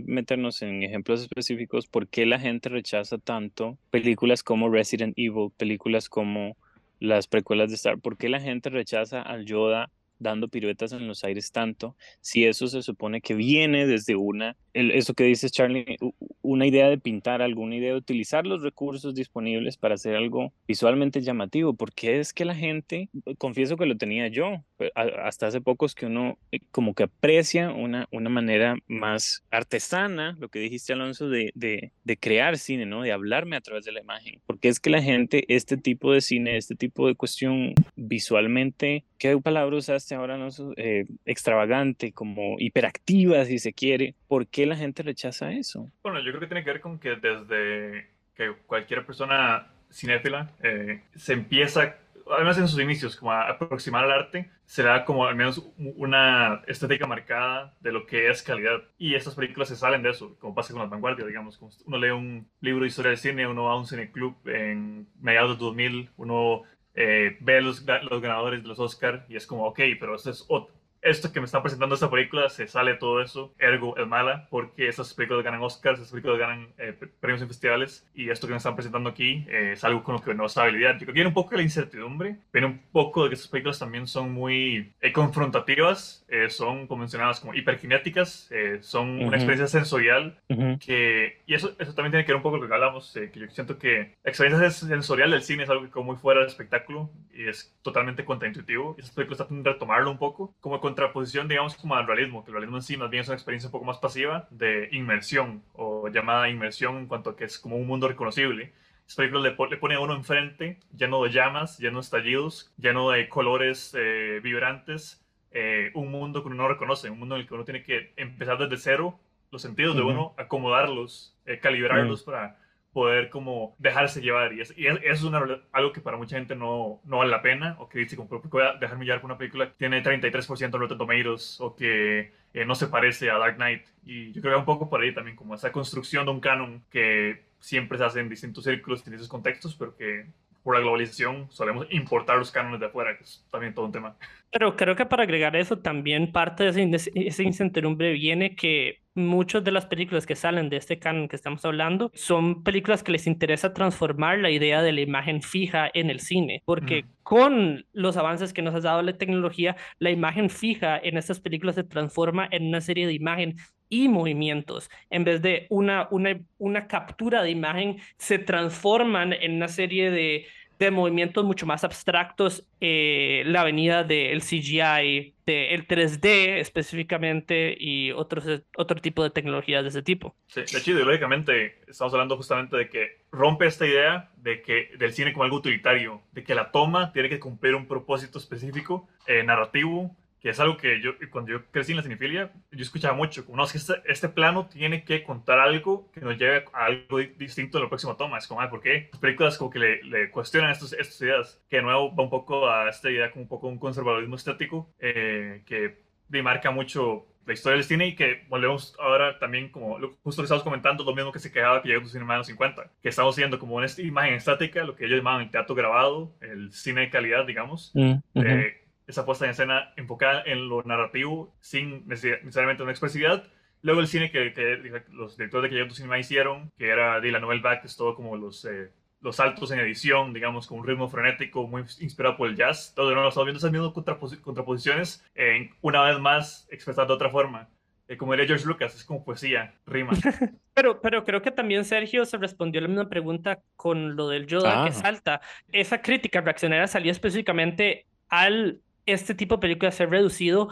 en ejemplos específicos por qué la gente rechaza tanto películas como Resident Evil, películas como las precuelas de Star, por qué la gente rechaza al Yoda dando piruetas en los aires tanto, si eso se supone que viene desde una, eso que dices Charlie, una idea de pintar alguna idea de utilizar los recursos disponibles para hacer algo visualmente llamativo, porque es que la gente, confieso que lo tenía yo, hasta hace poco que uno eh, como que aprecia una, una manera más artesana, lo que dijiste Alonso, de, de, de crear cine, ¿no? De hablarme a través de la imagen, porque es que la gente, este tipo de cine, este tipo de cuestión visualmente, ¿qué palabra usaste ahora, no? Eh, extravagante, como hiperactiva, si se quiere, ¿por qué la gente rechaza eso? Bueno, yo creo que tiene que ver con que desde que cualquier persona cinéfila eh, se empieza además en sus inicios, como a aproximar al arte, se da como al menos una estética marcada de lo que es calidad. Y estas películas se salen de eso, como pasa con las vanguardias, digamos. Como uno lee un libro de historia del cine, uno va a un cineclub en mediados de 2000, uno eh, ve los, los ganadores de los Oscar y es como, ok, pero esto es otro esto que me está presentando esta película se sale todo eso, ergo es mala, porque esas películas ganan Oscars, esas películas ganan eh, premios en festivales, y esto que me están presentando aquí eh, es algo con lo que no sabe lidiar. Yo creo que viene un poco de la incertidumbre, viene un poco de que estas películas también son muy eh, confrontativas, son convencionadas como hiperkinéticas, son una experiencia sensorial, que, y eso, eso también tiene que ver un poco con lo que hablamos, que yo siento que la experiencia sensorial del cine es algo que como muy fuera del espectáculo, y es totalmente contraintuitivo, y esas películas tratan de retomarlo un poco, como con contraposición, digamos, como al realismo, que el realismo en sí más bien es una experiencia un poco más pasiva de inmersión o llamada inmersión en cuanto a que es como un mundo reconocible. Esta película le, le, pone a uno enfrente lleno de llamas, lleno de estallidos, lleno de colores eh, vibrantes, eh, un mundo que uno no reconoce, un mundo en el que uno tiene que empezar desde cero, los sentidos de uno, acomodarlos, eh, calibrarlos para poder como dejarse llevar. Y, es, y eso es una, algo que para mucha gente no, no vale la pena, o que dice, como, voy a dejarme llevar por una película que tiene 33% de Rotten Tomatoes, o que eh, no se parece a Dark Knight. Y yo creo que un poco por ahí también, como esa construcción de un canon que siempre se hace en distintos círculos, en distintos contextos, pero que por la globalización solemos importar los cánones de afuera, que es también todo un tema. Pero creo que para agregar eso también parte de ese incertidumbre viene que muchas de las películas que salen de este canon que estamos hablando son películas que les interesa transformar la idea de la imagen fija en el cine, porque con los avances que nos ha dado la tecnología, la imagen fija en estas películas se transforma en una serie de imagen y movimientos. En vez de una, una, una captura de imagen, se transforman en una serie de, de movimientos mucho más abstractos. Eh, la venida del CGI, del 3D específicamente y otros, otro tipo de tecnologías de ese tipo. Sí, de hecho, ideológicamente estamos hablando justamente de que rompe esta idea de que del cine como algo utilitario, de que la toma tiene que cumplir un propósito específico, eh, narrativo, que es algo que yo, cuando yo crecí en la cinefilia, yo escuchaba mucho, como, no, es que este, este, plano tiene que contar algo que nos lleve a algo distinto en la próxima toma. Es como, ¿por qué? Las películas como que le, le cuestionan estos, estas ideas, que de nuevo va un poco a esta idea como un poco un conservadurismo estético, eh, que demarca mucho la historia del cine y que volvemos ahora también como justo lo estamos comentando, lo mismo que se quejaba que llegó a cine en los 50, que estamos viendo como una imagen estática, lo que ellos llamaban el teatro grabado, el cine de calidad, digamos, mm, eh, esa puesta en escena enfocada en lo narrativo sin necesariamente una expresividad. Luego el cine que, los directores de que llegó Cinema hicieron, que era de la Vague, que es todo como los... Eh, los saltos en edición, digamos, con un ritmo frenético muy inspirado por el jazz. Todo de nuevo estamos viendo esas mismas contraposiciones, eh, una vez más expresadas de otra forma. Eh, como diría George Lucas, es como poesía, rima. pero, pero creo que también Sergio se respondió la misma pregunta con lo del Yoda que ah. salta. Esa crítica reaccionaria salió específicamente al este tipo de películas ser reducido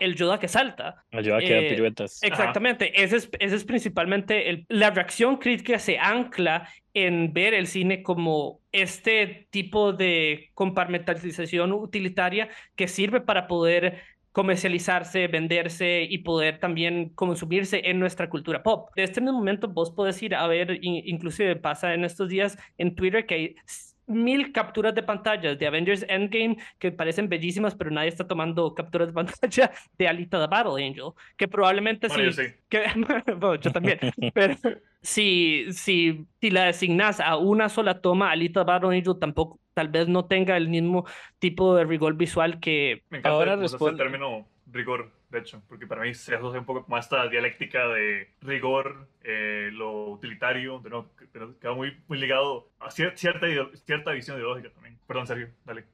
el Yoda que salta. El Yoda que da eh, piruetas. Exactamente. Ese es, ese es principalmente el, la reacción crítica se ancla en ver el cine como este tipo de compartimentalización utilitaria que sirve para poder comercializarse, venderse y poder también consumirse en nuestra cultura pop. De este momento vos podés ir a ver, inclusive pasa en estos días en Twitter que hay mil capturas de pantalla de Avengers Endgame que parecen bellísimas, pero nadie está tomando capturas de pantalla de Alita the Battle Angel, que probablemente sí. Que, yo también. pero si, si, si la designas a una sola toma, Alita the Battle Angel tampoco, tal vez no tenga el mismo tipo de rigor visual que. Me encanta ahora responde. el término rigor de hecho, porque para mí se asocia un poco como a esta dialéctica de rigor, eh, lo utilitario, pero, pero queda muy, muy ligado a cierta, cierta visión ideológica también. Perdón, Sergio, dale.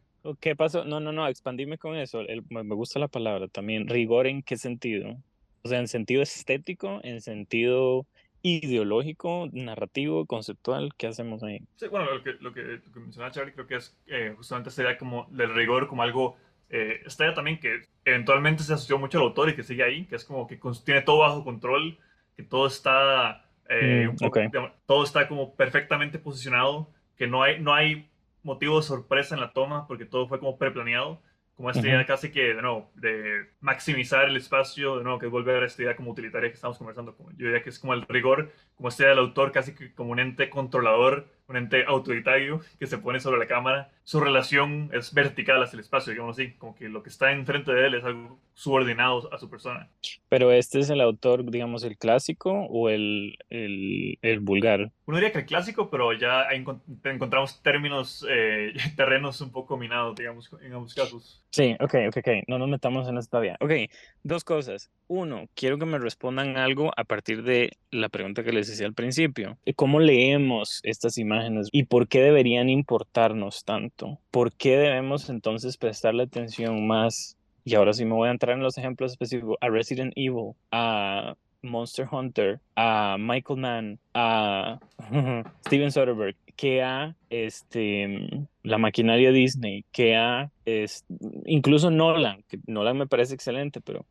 ¿Qué pasó? No, no, no, expandime con eso. me gusta la palabra también. ¿Rigor en qué sentido? O sea, en sentido estético, en sentido ideológico, narrativo, conceptual, ¿qué hacemos ahí? Sí, bueno, lo que, lo que, mencionaba Charlie creo que es eh, justamente sería como del rigor como algo eh, esta también que eventualmente se asoció mucho al autor y que sigue ahí, que es como que tiene todo bajo control, que todo está, eh, mm, todo está como perfectamente posicionado, que no hay, no hay motivo de sorpresa en la toma porque todo fue como preplaneado como esta idea casi que, de nuevo, de maximizar el espacio, de nuevo, que es volver a esta idea como utilitaria que estamos conversando. Yo diría que es como el rigor, como esta idea del autor, casi que como un ente controlador, un ente autoritario que se pone sobre la cámara. Su relación es vertical hacia el espacio, digamos así, como que lo que está enfrente de él es algo subordinado a su persona. Pero este es el autor, digamos, el clásico o el, el, el vulgar. Uno diría que el clásico, pero ya encontramos términos, eh, terrenos un poco minados, digamos, en ambos casos. Sí, ok, ok, ok. No nos metamos en esta vía. Ok, dos cosas. Uno, quiero que me respondan algo a partir de la pregunta que les decía al principio. ¿Cómo leemos estas imágenes y por qué deberían importarnos tanto? ¿Por qué debemos entonces prestarle atención más? Y ahora sí me voy a entrar en los ejemplos específicos a Resident Evil, a Monster Hunter, a Michael Mann, a Steven Soderbergh, que a este, la maquinaria Disney, que a es, incluso Nolan, que Nolan me parece excelente, pero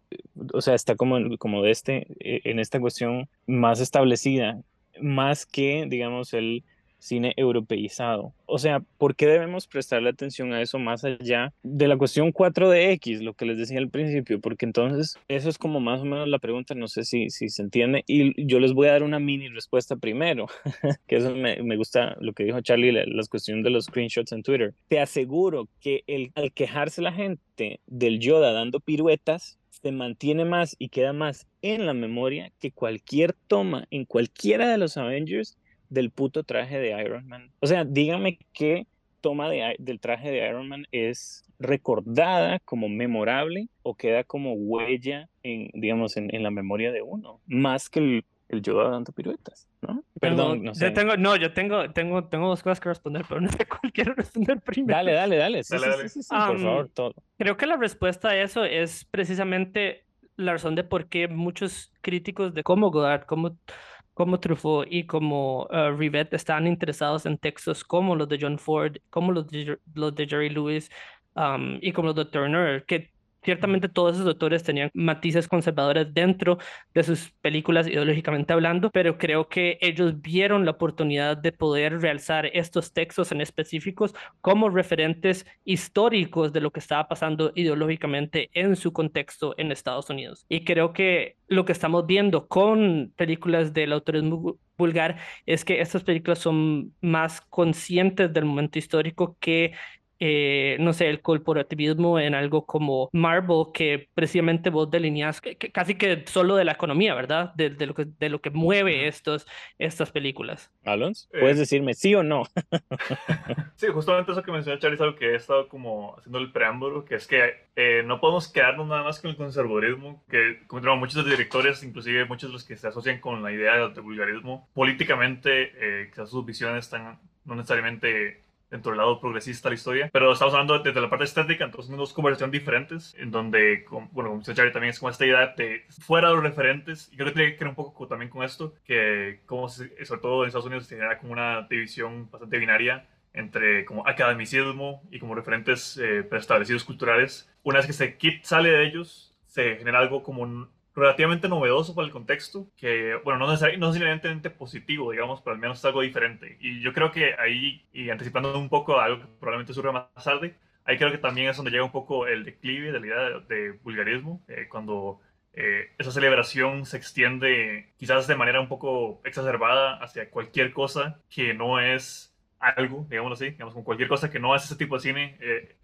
o sea, está como, como de este, e, en esta cuestión más establecida, más que, digamos, el cine europeizado. O sea, ¿por qué debemos prestarle atención a eso más allá de la cuestión 4DX, lo que les decía al principio? Porque entonces eso es como más o menos la pregunta, no sé si, si se entiende, y yo les voy a dar una mini respuesta primero, que eso me, me, gusta lo que dijo Charlie, la, la, cuestión de los screenshots en Twitter. Te aseguro que el, al quejarse la gente del Yoda dando piruetas, se mantiene más y queda más en la memoria que cualquier toma en cualquiera de los Avengers del puto traje de Iron Man. O sea, dígame qué toma de, del traje de Iron Man es recordada como memorable o queda como huella en, digamos, en, la memoria de uno, más que el, el Yoda dando piruetas, ¿no? Perdón, no sé. Yo tengo, no, yo tengo, tengo, tengo dos cosas que responder, pero no sé cuál quiero responder primero. Dale, dale, dale. Sí, sí, sí, por favor, todo. Creo que la respuesta a eso es precisamente la razón de por qué muchos críticos de cómo Godard, cómo como Truffaut y como uh, Rivet están interesados en textos como los de John Ford, como los de, los de Jerry Lewis um, y como los de Turner, que Ciertamente todos esos autores tenían matices conservadores dentro de sus películas ideológicamente hablando, pero creo que ellos vieron la oportunidad de poder realzar estos textos en específicos como referentes históricos de lo que estaba pasando ideológicamente en su contexto en Estados Unidos. Y creo que lo que estamos viendo con películas del autorismo vulgar es que estas películas son más conscientes del momento histórico que eh, no sé, el corporativismo en algo como Marvel, que precisamente vos delineas casi que solo de la economía, ¿verdad? De, lo, que, de lo que mueve estos, estas películas. Alonso, ¿puedes eh, decirme sí o no? sí, justamente eso que mencionó Charlie es algo que he estado como haciendo el preámbulo, que es que eh, no podemos quedarnos nada más con el conservadurismo, que como muchos de los directores, inclusive muchos de los que se asocian con la idea de vulgarismo, políticamente quizás sus visiones están no necesariamente dentro del lado progresista de la historia, pero estamos hablando desde la parte estética, entonces dos conversaciones diferentes, en donde, bueno, como dice Charlie, también es como esta idea de fuera de los referentes, y creo que tiene que ver un poco también con esto, que como sobre todo en Estados Unidos se genera como una división bastante binaria entre como academicismo y como referentes eh, preestablecidos culturales. Una vez que se sale de ellos, se genera algo como un, relativamente novedoso para el contexto, que, bueno, no, necesariamente positivo, digamos, pero al menos es algo diferente. Y yo creo que ahí, y anticipando un poco a algo que probablemente surja más tarde, ahí creo que también es donde llega un poco el declive de la idea de, vulgarismo, eh, cuando eh, esa celebración se extiende quizás de manera un poco exacerbada hacia cualquier cosa que no es algo, digámoslo así, digamos, con cualquier cosa que no es ese tipo de cine, eh,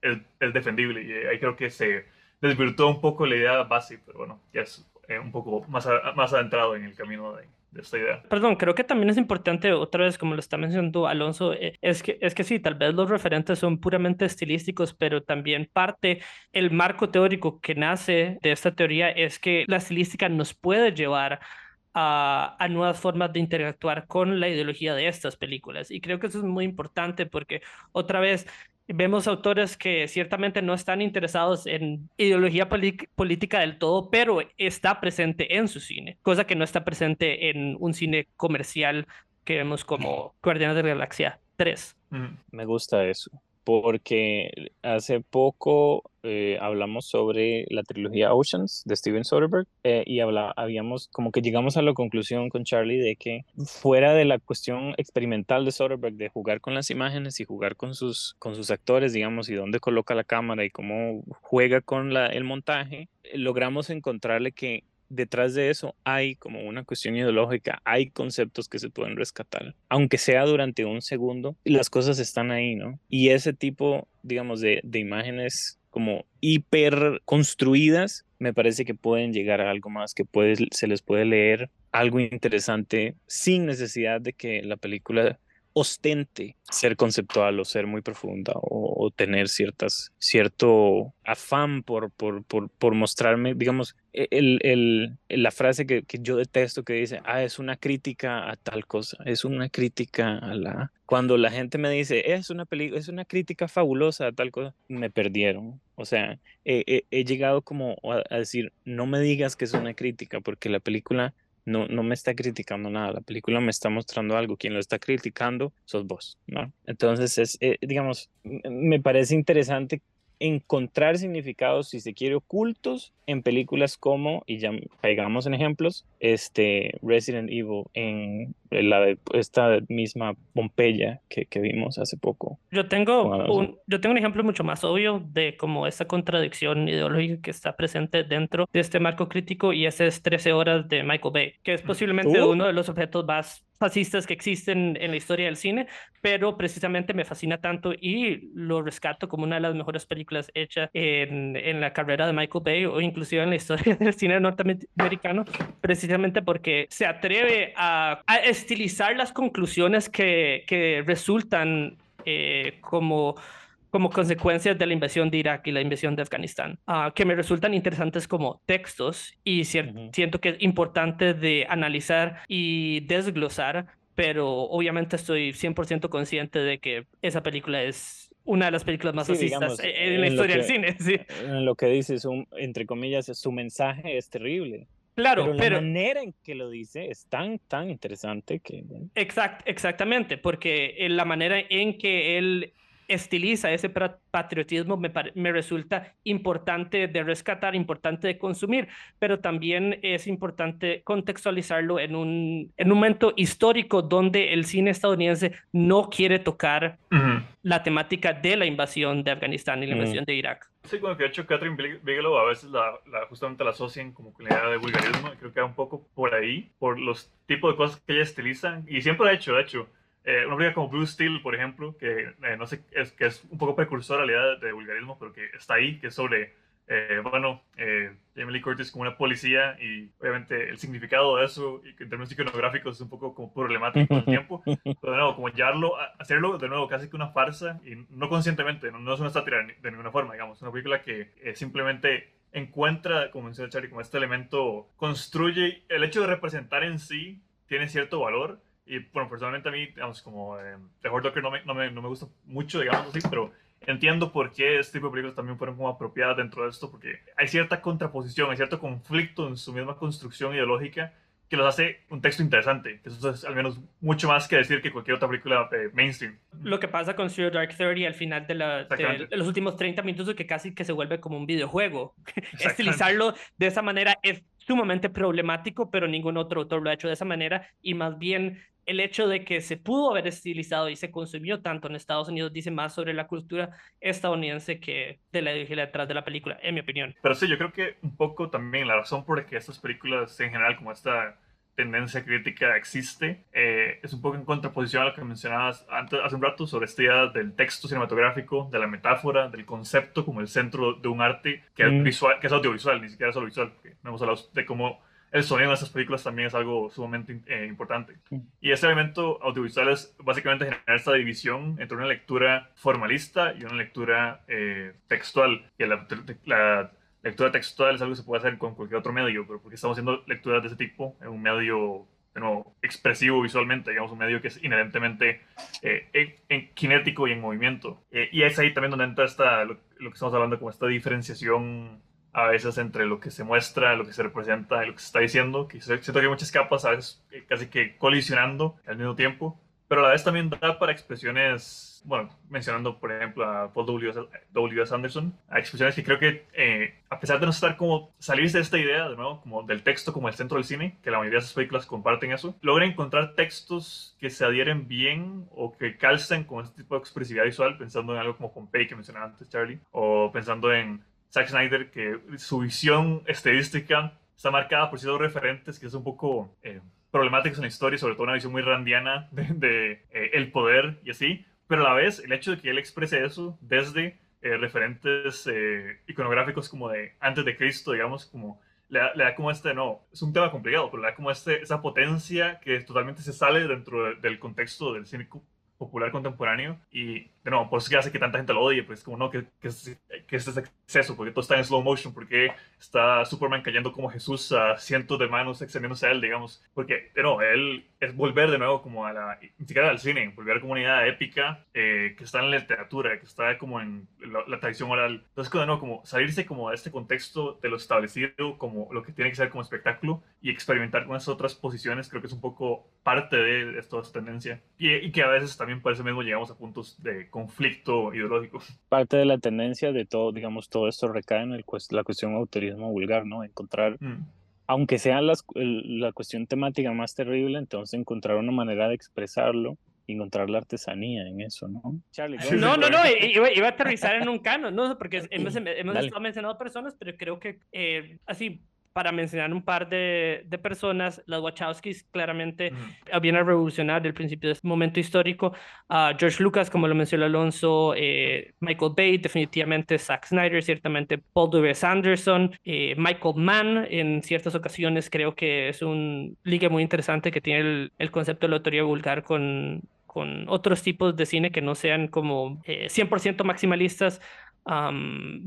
es defendible. Y ahí creo que se desvirtuó un poco la idea base, pero bueno, ya es eh, un poco más, más adentrado en el camino de, esta idea. Perdón, creo que también es importante, otra vez, como lo está mencionando Alonso, eh, es, que, es que sí, tal vez los referentes son puramente estilísticos, pero también parte, el marco teórico que nace de esta teoría es que la estilística nos puede llevar a, a, nuevas formas de interactuar con la ideología de estas películas. Y creo que eso es muy importante porque, otra vez, Vemos autores que ciertamente no están interesados en ideología política del todo, pero está presente en su cine, cosa que no está presente en un cine comercial que vemos como Guardianes de la Galaxia 3. Me gusta eso porque hace poco eh, hablamos sobre la trilogía Oceans de Steven Soderbergh eh, y habla, habíamos como que llegamos a la conclusión con Charlie de que fuera de la cuestión experimental de Soderbergh de jugar con las imágenes y jugar con sus, con sus actores, digamos, y dónde coloca la cámara y cómo juega con la, el montaje, logramos encontrarle que detrás de eso hay como una cuestión ideológica, hay conceptos que se pueden rescatar, aunque sea durante un segundo, las cosas están ahí, ¿no? Y ese tipo, digamos, de, de imágenes como hiper construidas, me parece que pueden llegar a algo más, que puede, se les puede leer algo interesante sin necesidad de que la película ostente ser conceptual o ser muy profunda o, tener ciertas, cierto afán por, por, por, por mostrarme, digamos, e, el, el, la frase que, que, yo detesto que dice, ah, es una crítica a tal cosa, es una crítica a la... Cuando la gente me dice, es una película, es una crítica fabulosa a tal cosa, me perdieron. O sea, he, he, llegado como a decir, no me digas que es una crítica, porque la película no, no me está criticando nada, la película me está mostrando algo, quien lo está criticando sos vos, ¿no? Entonces, es, eh, digamos, me parece interesante encontrar significados, si se quiere, ocultos en películas como, y ya caigamos en ejemplos, este Resident Evil, en la de esta misma Pompeya que, que vimos hace poco. Yo tengo, un, yo tengo un ejemplo mucho más obvio de como esa contradicción ideológica que está presente dentro de este marco crítico y ese es 13 horas de Michael Bay, que es posiblemente uh. uno de los objetos más fascistas que existen en la historia del cine, pero precisamente me fascina tanto y lo rescato como una de las mejores películas hechas en, la carrera de Michael Bay o inclusive en la historia del cine norteamericano, precisamente porque se atreve a, estilizar las conclusiones que, que resultan eh, como como consecuencias de la invasión de Irak y la invasión de Afganistán, uh, que me resultan interesantes como textos y siento que es importante de analizar y desglosar, pero obviamente estoy 100% consciente de que esa película es una de las películas más sí, en, la historia del cine. Sí. En lo que dices, entre comillas, su mensaje es terrible. Claro, pero, la manera en que lo dice es tan, tan interesante que... Exact, exactamente, porque la manera en que él estiliza ese patriotismo me, me, resulta importante de rescatar, importante de consumir, pero también es importante contextualizarlo en un, en un momento histórico donde el cine estadounidense no quiere tocar la temática de la invasión de Afganistán y la invasión de Irak. Sí, como que de hecho Catherine Bigelow a veces la, la, justamente la asocian como con la idea de vulgarismo, creo que va un poco por ahí, por los tipos de cosas que ella estiliza, y siempre ha hecho, de hecho, eh, una película como Blue Steel, por ejemplo, que eh, no sé, es, que es un poco precursor a la idea de, vulgarismo, pero que está ahí, que es sobre, eh, bueno, Jamie Lee Curtis como una policía y obviamente el significado de eso, y que en términos iconográficos es un poco como problemático con el tiempo, pero de nuevo, como llevarlo, hacerlo de nuevo casi que una farsa, y no conscientemente, no, es una sátira de ninguna forma, digamos, una película que simplemente encuentra, como menciona Charlie, como este elemento, construye, el hecho de representar en sí tiene cierto valor, y bueno, personalmente a mí, digamos, como eh, The Hard Docker no me, no, me, no me gusta mucho, digamos así, pero entiendo por qué este tipo de películas también fueron como apropiadas dentro de esto, porque hay cierta contraposición, hay cierto conflicto en su misma construcción ideológica que los hace un texto interesante, que eso es al menos mucho más que decir que cualquier otra película eh, mainstream. Lo que pasa con Zero Dark Thirty al final de, la, de, los últimos 30 minutos que casi que se vuelve como un videojuego. Estilizarlo de esa manera es sumamente problemático, pero ningún otro autor lo ha hecho de esa manera y más bien el hecho de que se pudo haber estilizado y se consumió tanto en Estados Unidos dice más sobre la cultura estadounidense que de la ideología detrás de la película, en mi opinión. Pero sí, yo creo que un poco también la razón por la que estas películas en general, como esta tendencia crítica existe, eh, es un poco en contraposición a lo que mencionabas antes, hace un rato sobre esta idea del texto cinematográfico, de la metáfora, del concepto como el centro de un arte que, es, mm. visual, que es audiovisual, ni siquiera es audiovisual, porque no hemos hablado de cómo el sonido de esas películas también es algo sumamente eh, importante. Y ese elemento audiovisual es básicamente generar esta división entre una lectura formalista y una lectura eh, textual. Y la, la, lectura textual es algo que se puede hacer con cualquier otro medio, pero porque estamos haciendo lecturas de ese tipo en un medio expresivo visualmente, digamos, un medio que es inherentemente eh, en, kinético y en movimiento. y es ahí también donde entra esta, lo, lo que estamos hablando como esta diferenciación a veces entre lo que se muestra, lo que se representa y lo que se está diciendo, que siento que muchas capas, a veces eh, casi que colisionando al mismo tiempo, pero a la vez también da para expresiones, bueno, mencionando por ejemplo a Paul W. S. Anderson, a expresiones que creo que eh, a pesar de no estar como salirse de esta idea, de nuevo, como del texto como el centro del cine, que la mayoría de sus películas comparten eso, logra encontrar textos que se adhieren bien o que calcen con este tipo de expresividad visual, pensando en algo como Pompey que mencionaba antes Charlie, o pensando en Zack Snyder, que su visión estadística está marcada por ciertos referentes que es un poco eh, problemáticos en la historia, sobre todo una visión muy randiana de, eh, el poder y así, pero a la vez el hecho de que él exprese eso desde eh, referentes iconográficos como de antes de Cristo, digamos, como le da, como este, no, es un tema complicado, pero le da como este, esa potencia que totalmente se sale dentro del contexto del cine popular contemporáneo y de nuevo, por eso que hace que tanta gente lo odie, pues como no, que, que, que es exceso, porque todo está en slow motion, porque está Superman cayendo como Jesús a cientos de manos extendiéndose a él, digamos, porque nuevo, él es volver de nuevo como a la, ni siquiera al cine, volver como una idea épica eh, que está en la literatura, que está como en la, tradición oral. Entonces, de nuevo, como salirse como de este contexto de lo establecido, como lo que tiene que ser como espectáculo y experimentar con esas otras posiciones, creo que es un poco parte de, de toda esta tendencia. Y, y que a veces también por eso mismo llegamos a puntos de conflicto ideológico. Parte de la tendencia de todo, digamos, todo esto recae en el, la cuestión autorismo vulgar, ¿no? Encontrar, mm. aunque sea las, la cuestión temática más terrible, entonces encontrar una manera de expresarlo encontrar la artesanía en eso, ¿no? Charlie, no, no, no, iba, a aterrizar en un canon, ¿no? Porque hemos, hemos estado mencionando personas, pero creo que eh, así para mencionar un par de, de personas, las Wachowskis claramente habían a revolucionar el principio de este momento histórico. a George Lucas, como lo mencionó Alonso, eh, Michael Bay, definitivamente Zack Snyder, ciertamente Paul W. Anderson, eh, Michael Mann, en ciertas ocasiones creo que es un ligue muy interesante que tiene el, el concepto de la autoría vulgar con, con otros tipos de cine que no sean como 100% eh, maximalistas. Um,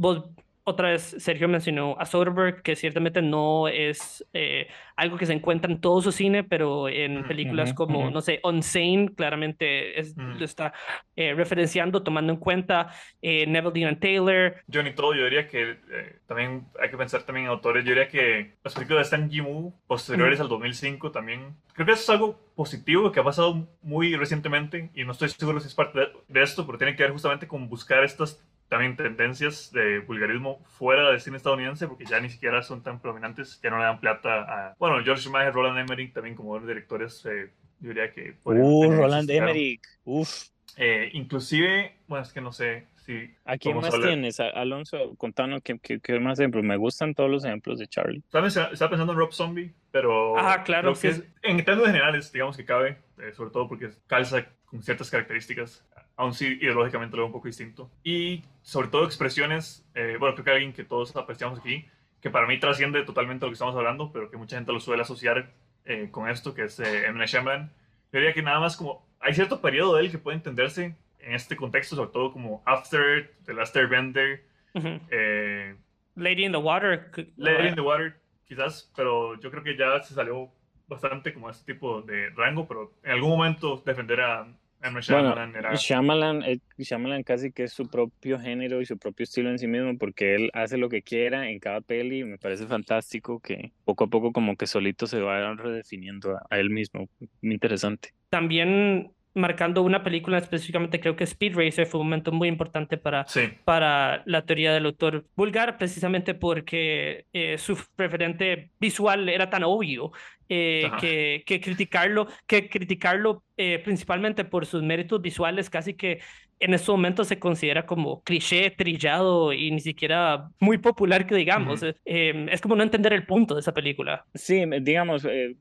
otra vez Sergio mencionó a Soderbergh, que ciertamente no es eh, algo que se encuentra en todo su cine, pero en películas como, no sé, Unsane, claramente es, lo está eh, referenciando, tomando en cuenta eh, Neville Dean Taylor. Johnny todo, yo diría que también hay que pensar también en autores, yo diría que las películas de Stan Jimu, posteriores al 2005 también, creo que eso es algo positivo que ha pasado muy recientemente y no estoy seguro si es parte de, de esto, pero tiene que ver justamente con buscar estas también tendencias de vulgarismo fuera del cine estadounidense, porque ya ni siquiera son tan prominentes, ya no le dan plata a... Bueno, George Schumacher, Roland Emmerich, también como directores, eh, yo diría que... Uh, Roland Emmerich, uff. Eh, inclusive, bueno, es que no sé si... ¿A quién más tienes? Alonso, contanos qué, qué, más ejemplos. Me gustan todos los ejemplos de Charlie. Estaba pensando en Rob Zombie, pero... Ah, claro. sí. en términos generales, digamos que cabe, eh, sobre todo porque calza con ciertas características aún sí ideológicamente lo veo un poco distinto. Y sobre todo expresiones, eh, bueno, creo que alguien que todos apreciamos aquí, que para mí trasciende totalmente lo que estamos hablando, pero que mucha gente lo suele asociar eh, con esto, que es eh, M. Shyamalan. Yo diría que nada más como, hay cierto periodo de él que puede entenderse en este contexto, sobre todo como After, The Last Airbender, eh, Lady in the Water. Lady in the Water, quizás, pero yo creo que ya se salió bastante como este tipo de rango, pero en algún momento defender a Shyamalan, eh, Shyamalan, casi que es su propio género y su propio estilo en sí mismo porque él hace lo que quiera en cada peli me parece fantástico que poco a poco como que solito se va redefiniendo a, a él mismo. Muy interesante. También marcando una película específicamente, creo que Speed Racer fue un momento muy importante para, para la teoría del autor vulgar, precisamente porque eh, su referente visual era tan obvio eh, que, que, criticarlo, que criticarlo eh, principalmente por sus méritos visuales casi que en estos momentos se considera como cliché, trillado y ni siquiera muy popular que digamos. Em, es como no entender el punto de esa película. Sí, digamos, eh,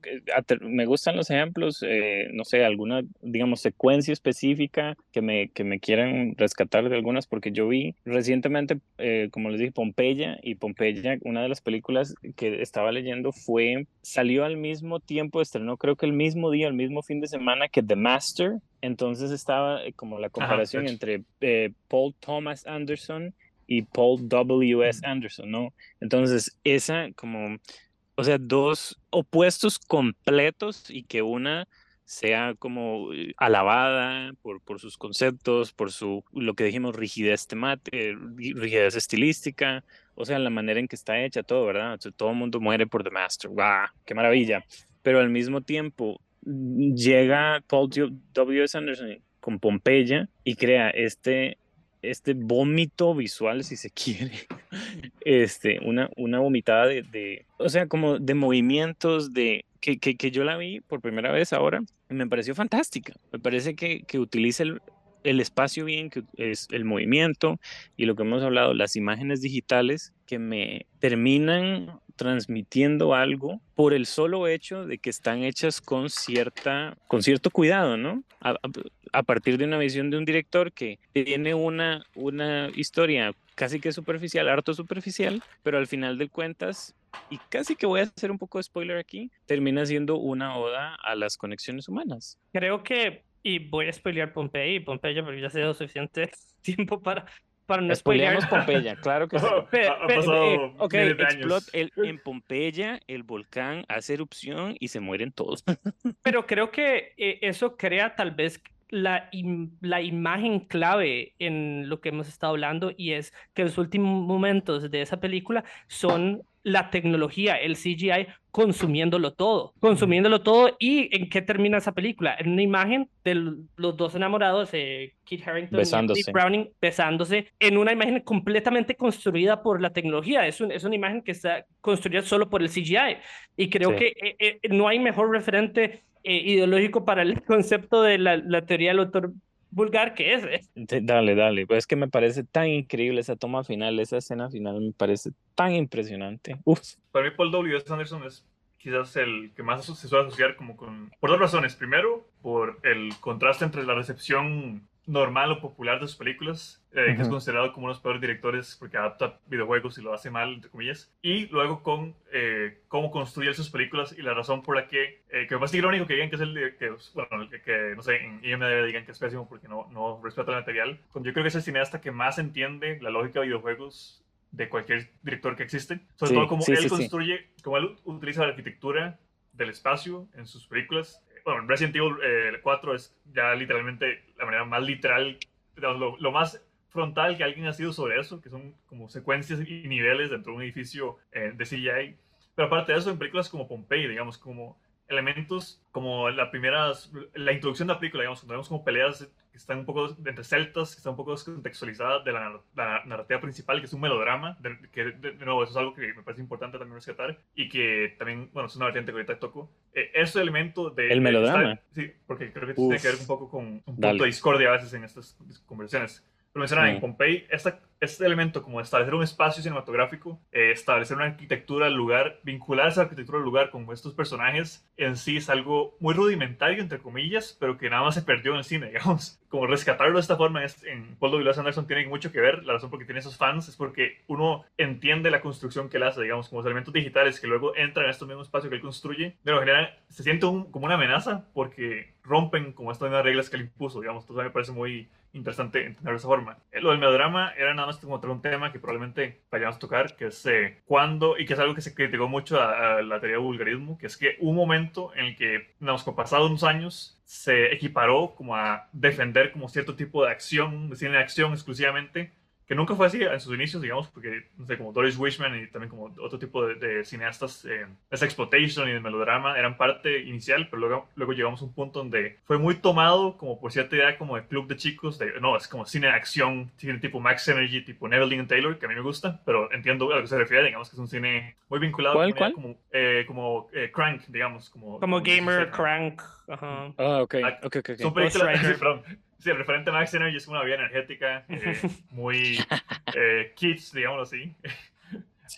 me gustan los ejemplos, eh, no sé, alguna, digamos, secuencia específica que me, que me quieran rescatar de algunas, porque yo vi recientemente, eh, como les dije, Pompeya, y Pompeya, una de las películas que estaba leyendo fue, salió al mismo tiempo, estrenó creo que el mismo día, el mismo fin de semana que The Master, entonces estaba eh, como la comparación entre eh, Paul Thomas Anderson y Paul W.S. Anderson, ¿no? Entonces, esa como, o sea, dos opuestos completos y que una sea como eh, alabada por, por sus conceptos, por su, lo que dijimos, rigidez temática, rigidez estilística, o sea, la manera en que está hecha todo, ¿verdad? todo el mundo muere por The Master, ¡guau! ¡Qué maravilla! Pero al mismo tiempo, llega Paul W. S. Anderson con Pompeya y crea este, este vómito visual, si se quiere, este, una, una vomitada de, o sea, como de movimientos, de que, que, que, yo la vi por primera vez ahora y me pareció fantástica. Me parece que, que utiliza el, el espacio bien, que es el movimiento y lo que hemos hablado, las imágenes digitales que me terminan transmitiendo algo por el solo hecho de que están hechas con cierta con cierto cuidado, ¿no? A, partir de una visión de un director que tiene una una historia casi que superficial, harto superficial, pero al final de cuentas y casi que voy a hacer un poco de spoiler aquí, termina siendo una oda a las conexiones humanas. Creo que y voy a spoilear Pompeya y Pompeya porque ya se suficiente tiempo para para no spoilear. Pompeya, claro que sí. ha pasado ok, explota el, en Pompeya el volcán hace erupción y se mueren todos. Pero creo que eh, eso crea tal vez la, la imagen clave en lo que hemos estado hablando y es que los últimos momentos de esa película son la tecnología, el CGI, consumiéndolo todo, consumiéndolo todo. ¿Y en qué termina esa película? En una imagen de los dos enamorados, eh, Kit Harington y Steve Browning, besándose, en una imagen completamente construida por la tecnología. Es, es una imagen que está construida solo por el CGI. Y creo que eh, eh, no hay mejor referente ideológico para el concepto de la, la teoría del autor vulgar que es. ¿eh? Dale, dale. Pues es que me parece tan increíble esa toma final, esa escena final me parece tan impresionante. Uf. Para mí Paul W. S. Anderson es quizás el que más se suele asociar como con... Por dos razones. Primero, por el contraste entre la recepción normal o popular de sus películas, eh, que es considerado como uno de los peores directores porque adapta videojuegos y lo hace mal, entre comillas, y luego con eh, cómo construye sus películas y la razón por la que, eh, que me parece irónico que digan que es el que, bueno, que, no sé, en IMDb digan que es pésimo porque no, no respeta el material, yo creo que es el cineasta que más entiende la lógica de videojuegos de cualquier director que existe. Sobre todo como él construye, como él utiliza la arquitectura del espacio en sus películas. Bueno, Resident Evil 4 eh, es ya literalmente la manera más literal, lo, lo, más frontal que alguien ha sido sobre eso, que son como secuencias y niveles dentro de un edificio eh, de CGI. Pero aparte de eso, en películas como Pompeii, digamos, como elementos como la primera, la introducción de la película, digamos, cuando vemos como peleas que están un poco entre celtas, que están un poco descontextualizadas de la, narrativa principal, que es un melodrama, que de, nuevo eso es algo que me parece importante también rescatar y que también, bueno, es una vertiente que ahorita toco. Eh, ese elemento de... El melodrama. sí, porque creo que tiene que ver un poco con un punto de discordia a veces en estas conversaciones. Lo mencionaba en Pompey, esta este elemento como establecer un espacio cinematográfico, eh, establecer una arquitectura del lugar, vincular esa arquitectura del lugar con estos personajes, en sí es algo muy rudimentario, entre comillas, pero que nada más se perdió en el cine, digamos. Como rescatarlo de esta forma es, en Paul W. Anderson tiene mucho que ver, la razón por que tiene esos fans es porque uno entiende la construcción que él hace, digamos, como los elementos digitales que luego entran en este mismo espacio que él construye, de lo general se siente como una amenaza porque rompen como estas mismas reglas que él impuso, digamos, entonces me parece muy interesante entender de esa forma. Eh, lo del melodrama era nada más como un tema que probablemente vayamos a tocar, que es eh, cuando, y que es algo que se criticó mucho a, la teoría del vulgarismo, que es que un momento en el que, digamos, pasados unos años, se equiparó como a defender como cierto tipo de acción, de cine de acción exclusivamente, que nunca fue así en sus inicios, digamos, porque, no sé, como Doris Wishman y también como otro tipo de, cineastas, eh, esa exploitation y de melodrama eran parte inicial, pero luego, luego llegamos a un punto donde fue muy tomado como por cierta idea como de club de chicos, de, no, es como cine de acción, cine tipo Max Energy, tipo Neville Taylor, que a mí me gusta, pero entiendo a lo que se refiere, digamos que es un cine muy vinculado ¿Cuál, cuál? como, eh, como eh, Crank, digamos. Como, como, gamer, Crank. Ajá. Ah, ok, ok, ok. Son películas, perdón, Sí, el referente a Max Energy es una vida energética, eh, muy eh, kids, digámoslo así.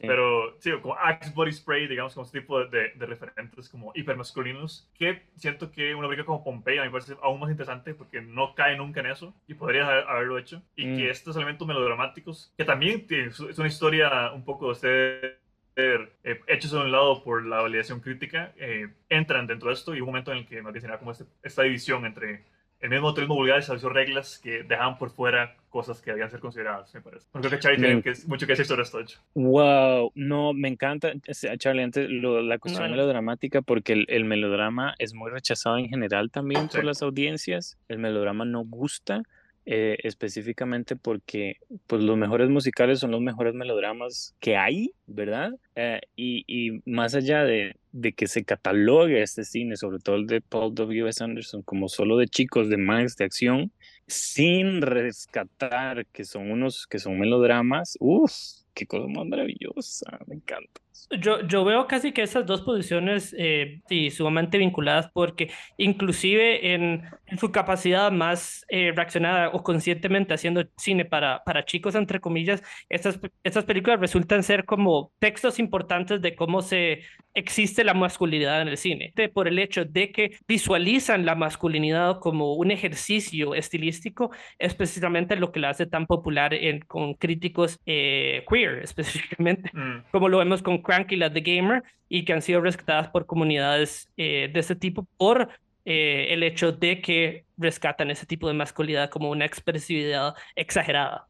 Pero sí, como Axe Body Spray, digamos, como ese tipo de, de, referentes como hipermasculinos, que siento que una película como Pompeii a mí me parece aún más interesante porque no cae nunca en eso y podría haberlo hecho. Y que mm. estos elementos melodramáticos, que también es una historia un poco de ser eh, hechos a un lado por la validación crítica, eh, entran dentro de esto y un momento en el que más bien como este, esta división entre el mismo turismo vulgar estableció reglas que dejaban por fuera cosas que debían ser consideradas, me parece. Creo que Charlie tiene mucho que decir sobre esto, hecho. Wow, no, me encanta, Charlie, antes la cuestión melodramática, porque el, el, melodrama es muy rechazado en general también por las audiencias. El melodrama no gusta. Eh, específicamente porque pues los mejores musicales son los mejores melodramas que hay, ¿verdad? Eh, y, y, más allá de, de, que se catalogue este cine, sobre todo el de Paul W. S. Anderson, como solo de chicos, de más de acción, sin rescatar que son unos que son melodramas, uff, qué cosa más maravillosa, me encanta. Yo, yo veo casi que esas dos posiciones eh, sí, sumamente vinculadas porque inclusive en, en su capacidad más eh, reaccionada o conscientemente haciendo cine para, para chicos, entre comillas, estas, estas películas resultan ser como textos importantes de cómo se existe la masculinidad en el cine, por el hecho de que visualizan la masculinidad como un ejercicio estilístico, es precisamente lo que la hace tan popular en, con críticos eh, queer, específicamente, mm. como lo vemos con Crank y la The Gamer, y que han sido rescatadas por comunidades eh, de este tipo por eh, el hecho de que rescatan ese tipo de masculinidad como una expresividad exagerada.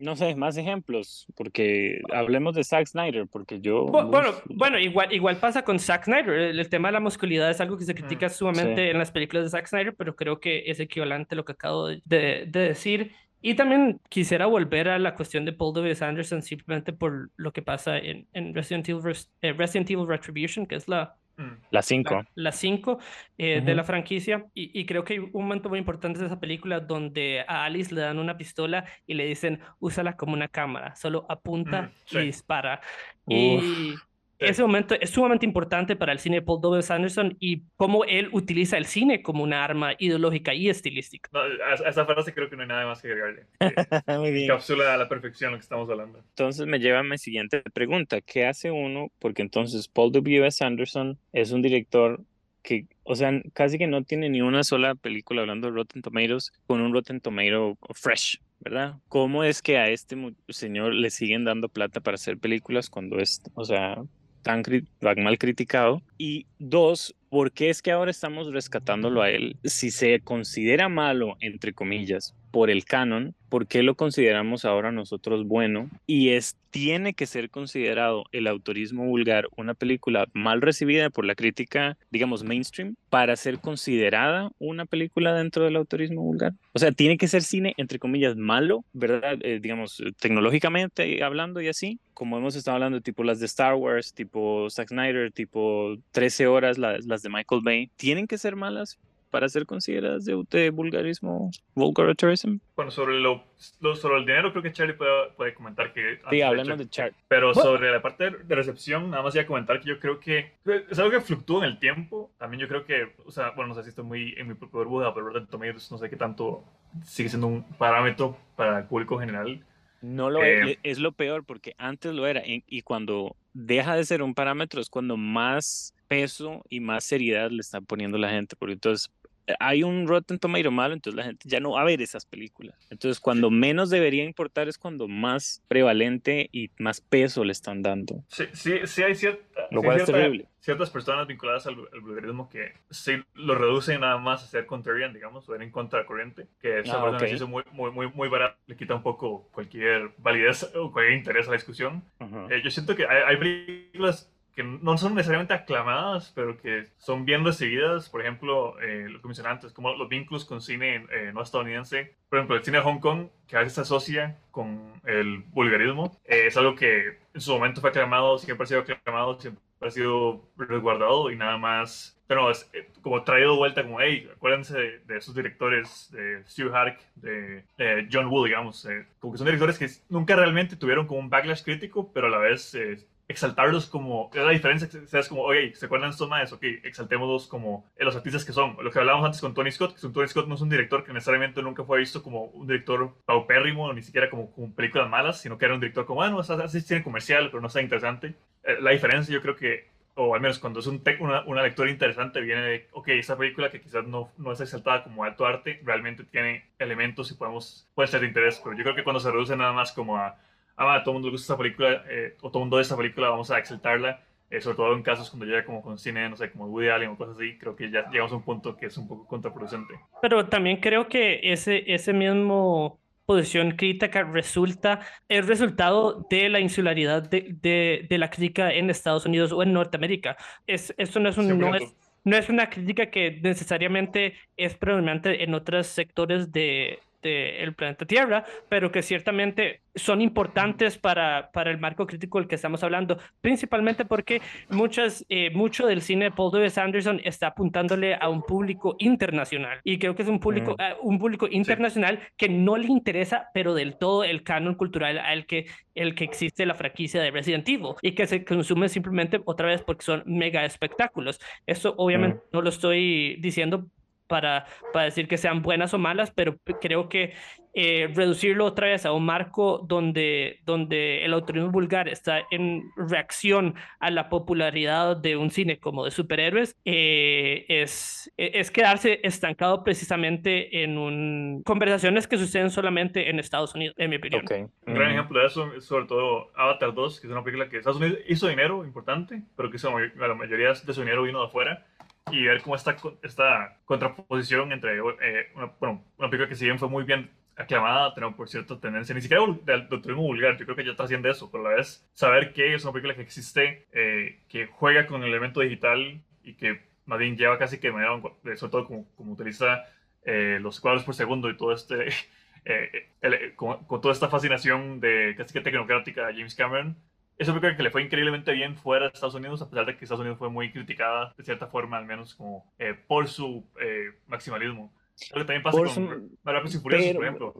No sé, más ejemplos, porque hablemos de Zack Snyder, porque yo... Bueno, bueno igual, igual pasa con Zack Snyder. El, tema de la masculinidad es algo que se critica sumamente en las películas de Zack Snyder, pero creo que es equivalente a lo que acabo de, de decir. Y también quisiera volver a la cuestión de Paul W. Anderson simplemente por lo que pasa en, en Resident, Evil, eh, Resident Evil Retribution, que es la... Mm. La 5. La 5 eh, de la franquicia. Y, y, creo que hay un momento muy importante de esa película donde a Alice le dan una pistola y le dicen, úsala como una cámara, solo apunta mm, y dispara. Y ese momento es sumamente importante para el cine de Paul W. Anderson y cómo él utiliza el cine como una arma ideológica y estilística. a, esa frase creo que no hay nada más que agregarle. Muy bien. Capsula a la perfección lo que estamos hablando. Entonces me lleva a mi siguiente pregunta. ¿Qué hace uno? Porque entonces Paul W. Anderson es un director que, o sea, casi que no tiene ni una sola película hablando de Rotten Tomatoes con un Rotten Tomato fresh, ¿verdad? ¿Cómo es que a este señor le siguen dando plata para hacer películas cuando es, o sea, tan, mal criticado. Y dos, ¿por qué es que ahora estamos rescatándolo a él? Si se considera malo, entre comillas, por el canon, ¿por qué lo consideramos ahora nosotros bueno? Y es, tiene que ser considerado el autorismo vulgar una película mal recibida por la crítica, digamos, mainstream, para ser considerada una película dentro del autorismo vulgar. O sea, tiene que ser cine, entre comillas, malo, ¿verdad? Eh, digamos, tecnológicamente hablando y así, como hemos estado hablando, tipo las de Star Wars, tipo Zack Snyder, tipo 13 horas, las, las de Michael Bay, tienen que ser malas para ser consideradas de, vulgarismo, vulgarism. Bueno, sobre lo, sobre el dinero creo que Charlie puede, puede comentar que... Sí, hablando de, Charlie. Pero sobre la parte de recepción, nada más a comentar que yo creo que es algo que fluctúa en el tiempo. También yo creo que, o sea, bueno, no sé si estoy muy en mi propia burbuja, pero Rotten Tomatoes no sé qué tanto sigue siendo un parámetro para el público general. No lo es, eh, es lo peor porque antes lo era y cuando deja de ser un parámetro es cuando más peso y más seriedad le están poniendo la gente, porque entonces hay un Rotten Tomato malo, entonces la gente ya no va a ver esas películas. Entonces, cuando menos debería importar es cuando más prevalente y más peso le están dando. Sí, sí, sí hay cierta, Lo cual es terrible. ciertas personas vinculadas al, vulgarismo que sí lo reducen nada más a ser contrarian, digamos, o en contracorriente, que es ah, okay. muy, muy, muy, muy barato, le quita un poco cualquier validez o cualquier interés a la discusión. Eh, yo siento que hay, hay películas que no son necesariamente aclamadas, pero que son bien recibidas. Por ejemplo, eh, lo que mencioné antes, como los vínculos con cine eh, no estadounidense. Por ejemplo, el cine de Hong Kong, que a veces se asocia con el vulgarismo, eh, es algo que en su momento fue aclamado, siempre ha sido aclamado, siempre ha sido resguardado y nada más pero es como traído de vuelta como, hey, acuérdense de, esos directores, de Stu Hark, de John Woo, digamos, como que son directores que nunca realmente tuvieron como un backlash crítico, pero a la vez exaltarlos como, es la diferencia, es como, oye, ¿se acuerdan estos más? Ok, exaltémoslos como los artistas que son. Lo que hablábamos antes con Tony Scott, que Tony Scott no es un director que necesariamente nunca fue visto como un director paupérrimo, ni siquiera como, como películas malas, sino que era un director como, bueno, así tiene comercial, pero no está interesante. Eh, la diferencia yo creo que, o al menos cuando es un una, una, lectura interesante, viene de, ok, esa película que quizás no, no es exaltada como alto arte, realmente tiene elementos y podemos, puede ser de interés, pero yo creo que cuando se reduce nada más como a ah, todo el mundo le gusta esta película, eh, o todo el mundo de esta película, vamos a exaltarla, eh, sobre todo en casos cuando llega como con cine, no sé, como Woody Allen o cosas así, creo que ya llegamos a un punto que es un poco contraproducente. Pero también creo que ese, ese mismo posición crítica resulta el resultado de la insularidad de, de, de, la crítica en Estados Unidos o en Norteamérica. Es, esto no es, un, no es, no es una crítica que necesariamente es predominante en otros sectores de, el planeta Tierra, pero que ciertamente son importantes para, para el marco crítico del que estamos hablando, principalmente porque muchas, eh, mucho del cine de Paul W. Anderson está apuntándole a un público internacional y creo que es un público, mm. un público internacional que no le interesa, pero del todo el canon cultural al que, el que existe la franquicia de Resident Evil y que se consume simplemente otra vez porque son mega espectáculos. Eso obviamente mm. no lo estoy diciendo para, para decir que sean buenas o malas, pero creo que eh, reducirlo otra vez a un marco donde, donde el autorismo vulgar está en reacción a la popularidad de un cine como de superhéroes, eh, es, es quedarse estancado precisamente en un, conversaciones que suceden solamente en Estados Unidos, en mi opinión. Un gran ejemplo de eso es sobre todo Avatar 2, que es una película que Estados Unidos hizo dinero importante, pero que la mayoría de su dinero vino de afuera y ver cómo esta, esta contraposición entre eh, una, bueno, una película que si bien fue muy bien aclamada, tenemos por cierto tendencia, ni siquiera del turismo vulgar, yo creo que ya está haciendo eso, pero a la vez saber que es una película que existe, eh, que juega con el elemento digital y que más lleva casi que de manera, sobre todo como, como utiliza eh, los cuadros por segundo y todo este, con, con, toda esta fascinación de casi que tecnocrática a James Cameron, eso creo que le fue increíblemente bien fuera de Estados Unidos, a pesar de que Estados Unidos fue muy criticada, de cierta forma, al menos como eh, por su eh, maximalismo. Lo que también pasa con Rápidos y Furiosos, por ejemplo.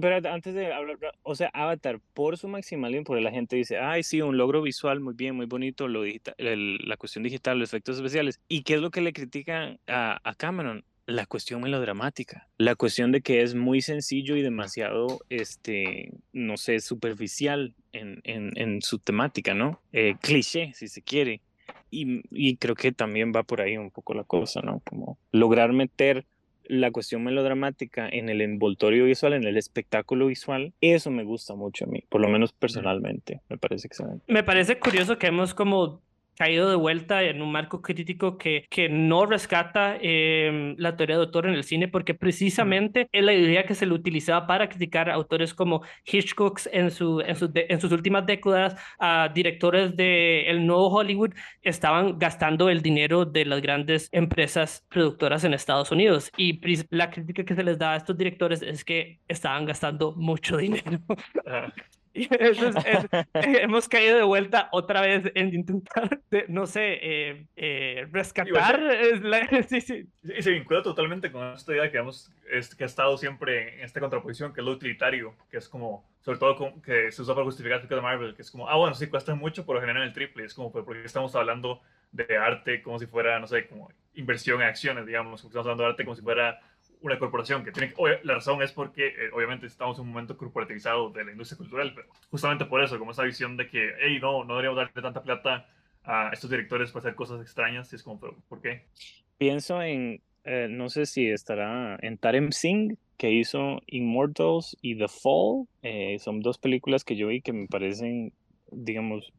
Pero antes de hablar, o sea, Avatar, por su maximalismo, porque la gente dice, ay, sí, un logro visual muy bien, muy bonito, lo digital, la cuestión digital, los efectos especiales. ¿Y qué es lo que le critican a, a Cameron? La cuestión melodramática, la cuestión de que es muy sencillo y demasiado, este, no sé, superficial en, en, su temática, ¿no? Eh, cliché, si se quiere. Y, y, creo que también va por ahí un poco la cosa, ¿no? Como lograr meter la cuestión melodramática en el envoltorio visual, en el espectáculo visual, eso me gusta mucho a mí, por lo menos personalmente, me parece excelente. Me parece curioso que hemos como caído de vuelta en un marco crítico que, que no rescata em, la teoría de autor en el cine, porque precisamente es la idea que se le utilizaba para criticar a autores como Hitchcock en, su, en, en sus últimas décadas, a directores del el nuevo Hollywood, estaban gastando el dinero de las grandes empresas productoras en Estados Unidos. Y la crítica que se les da a estos directores es que estaban gastando mucho dinero. hemos caído de vuelta otra vez en intentar, no sé, eh, eh, rescatar. sí, sí. Y se vincula totalmente con esta idea que, hemos, que ha estado siempre en esta contraposición, que es lo utilitario, que es como, sobre todo que se usa para justificar de Marvel, que es como, ah, bueno, sí, cuesta mucho, pero generan el triple. Es como, porque estamos hablando de arte como si fuera, no sé, como inversión en acciones, digamos, estamos hablando de arte como si fuera una corporación que tiene la razón es porque eh, obviamente estamos en un momento corporativizado de la industria cultural pero justamente por eso como esa visión de que hey no no deberíamos darle tanta plata a estos directores para hacer cosas extrañas y es como ¿por qué? pienso en eh, no sé si estará en Tarem Singh que hizo Immortals y The Fall eh, son dos películas que yo vi que me parecen digamos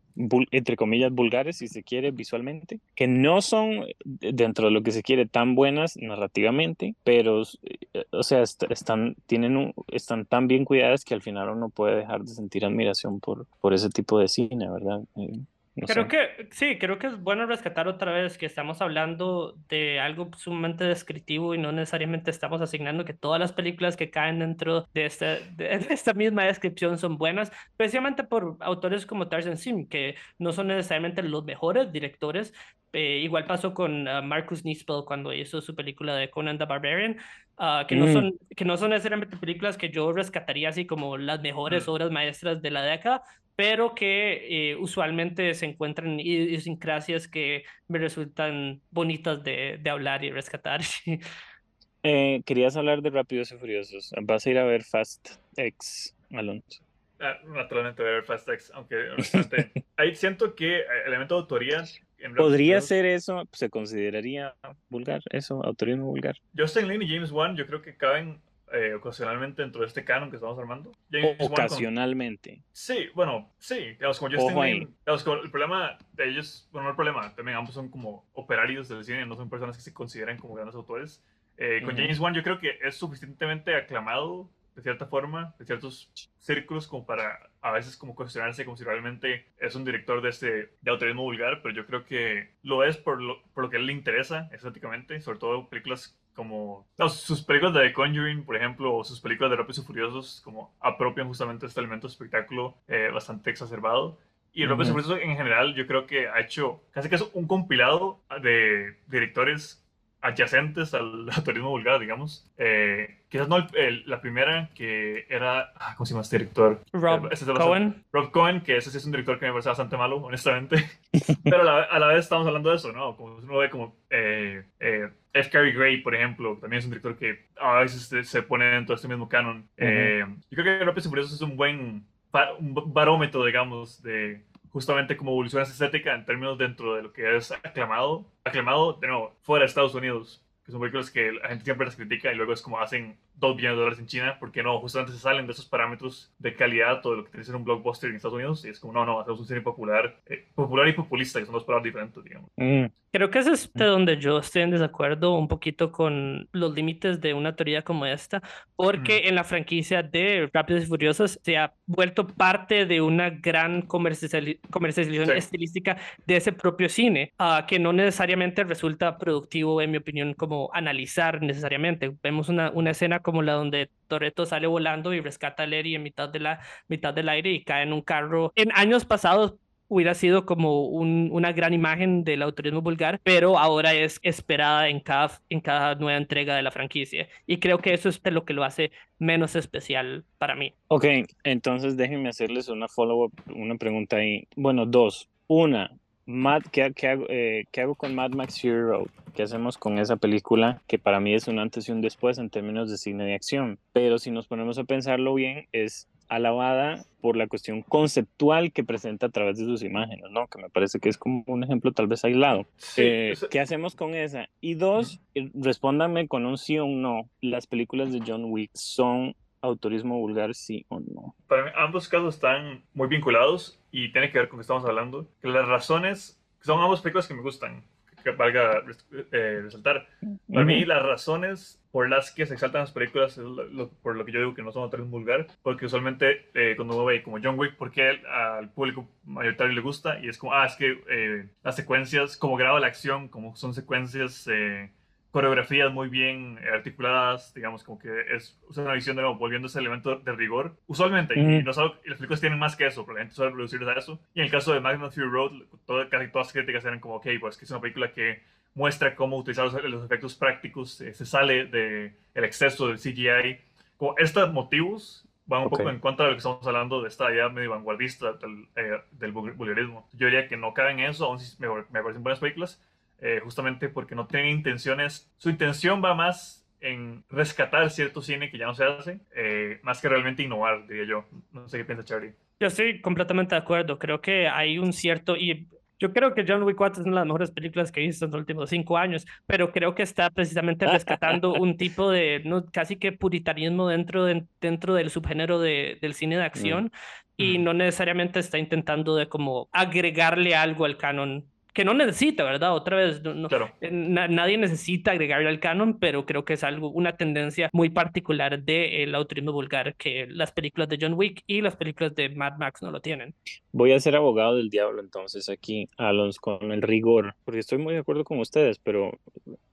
entre comillas, vulgares, si se quiere, visualmente, que no son, dentro de lo que se quiere, tan buenas narrativamente, pero, eh, o sea, están, tienen están tan bien cuidadas que al final uno puede dejar de sentir admiración por, por ese tipo de cine, ¿verdad? Eh, creo que sí, creo que es bueno rescatar otra vez que estamos hablando de algo sumamente descriptivo y no necesariamente estamos asignando que todas las películas que caen dentro de esta, de esta misma descripción son buenas, especialmente por autores como Tarzan Sim, que no son necesariamente los mejores directores. Eh, igual pasó con ah, Marcus Nispel cuando hizo su película de Conan the Barbarian, ah, que, no mm. son, que no son necesariamente películas que yo rescataría así como las mejores mm. obras maestras de la década, pero que eh, usualmente se encuentran idiosincrasias que me resultan bonitas de, de hablar y rescatar. eh, querías hablar de Rápidos y Furiosos. ¿Vas a ir a ver Fast X, Alonso? Ah, naturalmente ver Fast X, aunque ahí siento que el elemento de autoría... ¿Podría ser eso? ¿Se consideraría vulgar eso? ¿Autorismo vulgar? Justin Lin y James Wan yo creo que caben eh, ocasionalmente dentro de este canon que estamos armando. ocasionalmente. Sí, bueno, sí. Digamos, como Justin digamos, el problema de ellos, bueno, no el problema, también ambos son como operarios del cine, no son personas que se consideran como grandes autores. Eh, con James Wan yo creo que es suficientemente aclamado de cierta forma, de ciertos círculos como para a veces como cuestionarse como si realmente es un director de este de autorismo vulgar, pero yo creo que lo es por lo, por lo que a él le interesa estéticamente, sobre todo películas como sus películas de The Conjuring, por ejemplo, o sus películas de Rápidos y Furiosos, como apropian justamente este elemento de espectáculo eh, bastante exacerbado. Y Rápidos y Furiosos en general, yo creo que ha hecho casi que es un compilado de directores adyacentes al, turismo vulgar, digamos. Eh, quizás no la primera, que era. Ah, ¿Cómo se llama este director? Rob eh, Cohen. Rob Cohen, que ese sí es un director que me parece bastante malo, honestamente. Pero a la, vez estamos hablando de eso, ¿no? Como uno ve como. Eh, F. Gary Gray, por ejemplo, también es un director que a veces se, pone dentro de este mismo canon. yo creo que Rápidos y es un buen un barómetro, digamos, de justamente como evoluciona esa estética en términos dentro de lo que es aclamado, aclamado de nuevo, fuera de Estados Unidos, que son películas que la gente siempre las critica y luego es como hacen dos billones de dólares en China, porque no, justamente se salen de esos parámetros de calidad, todo lo que tiene que ser un blockbuster en Estados Unidos, y es como, no, no, hacemos un cine popular, eh, popular y populista, que son dos palabras diferentes, digamos. Mm. Creo que eso es de donde yo estoy en desacuerdo un poquito con los límites de una teoría como esta, porque en la franquicia de Rápidos y Furiosos se ha vuelto parte de una gran comercialización estilística de ese propio cine, uh, que no necesariamente resulta productivo, en mi opinión, como analizar necesariamente. Vemos una, una escena como la donde Toreto sale volando y rescata a Larry en mitad, de la, mitad del aire y cae en un carro. En años pasados hubiera sido como un, una gran imagen del autorismo vulgar, pero ahora es esperada en cada, en cada nueva entrega de la franquicia. Y creo que eso es lo que lo hace menos especial para mí. Ok, entonces déjenme hacerles una follow-up, una pregunta ahí. Bueno, dos. Una, Mad, ¿qué, qué, hago, eh, ¿qué, hago, con Mad Max Fury Road? ¿Qué hacemos con esa película que para mí es un antes y un después en términos de cine de acción? Pero si nos ponemos a pensarlo bien, es alabada por la cuestión conceptual que presenta a través de sus imágenes, ¿no? Que me parece que es como un ejemplo tal vez aislado. Eh, ¿Qué hacemos con esa? Y dos, eh, respóndame con un sí o un no. ¿Las películas de John Wick son autorismo vulgar, sí o no? Para mí, ambos casos están muy vinculados y tiene que ver con lo que estamos hablando. Las razones son ambas películas que me gustan, que valga eh, resaltar. Para mí, las razones por las que se exaltan las películas es por lo que yo digo que no son tan vulgar, porque usualmente eh, cuando uno ve como John Wick, porque al público mayoritario le gusta, y es como, ah, es que eh, las secuencias, como graba la acción, como son secuencias coreografías muy bien articuladas, digamos, como que es, una visión de nuevo, volviendo ese elemento de rigor. Usualmente, y, no las películas tienen más que eso, pero la gente suele reducirse a eso. Y en el caso de Magnum Fury Road, casi todas las críticas eran como, ok, pues que es una película que muestra cómo utilizar los, efectos prácticos, eh, se sale del el exceso del CGI. Como estos motivos van un poco en contra de lo que estamos hablando de esta idea medio vanguardista del, eh, del vulgarismo. Yo diría que no caben en eso, aún si me, me parecen buenas películas, eh, justamente porque no tiene intenciones, su intención va más en rescatar cierto cine que ya no se hace, eh, más que realmente innovar, diría yo. No sé qué piensa Charlie. Yo estoy completamente de acuerdo, creo que hay un cierto, y yo creo que John Wick 4 es una de las mejores películas que he visto en los últimos cinco años, pero creo que está precisamente rescatando un tipo de no, casi que puritanismo dentro, de, dentro del subgénero de, del cine de acción y no necesariamente está intentando de como agregarle algo al canon que no necesita, ¿verdad? Otra vez, no, eh, nadie necesita agregarle al canon, pero creo que es algo, una tendencia muy particular del autorismo vulgar que las películas de John Wick y las películas de Mad Max no lo tienen. Voy a ser abogado del diablo entonces aquí, Alonso, con el rigor, porque estoy muy de acuerdo con ustedes, pero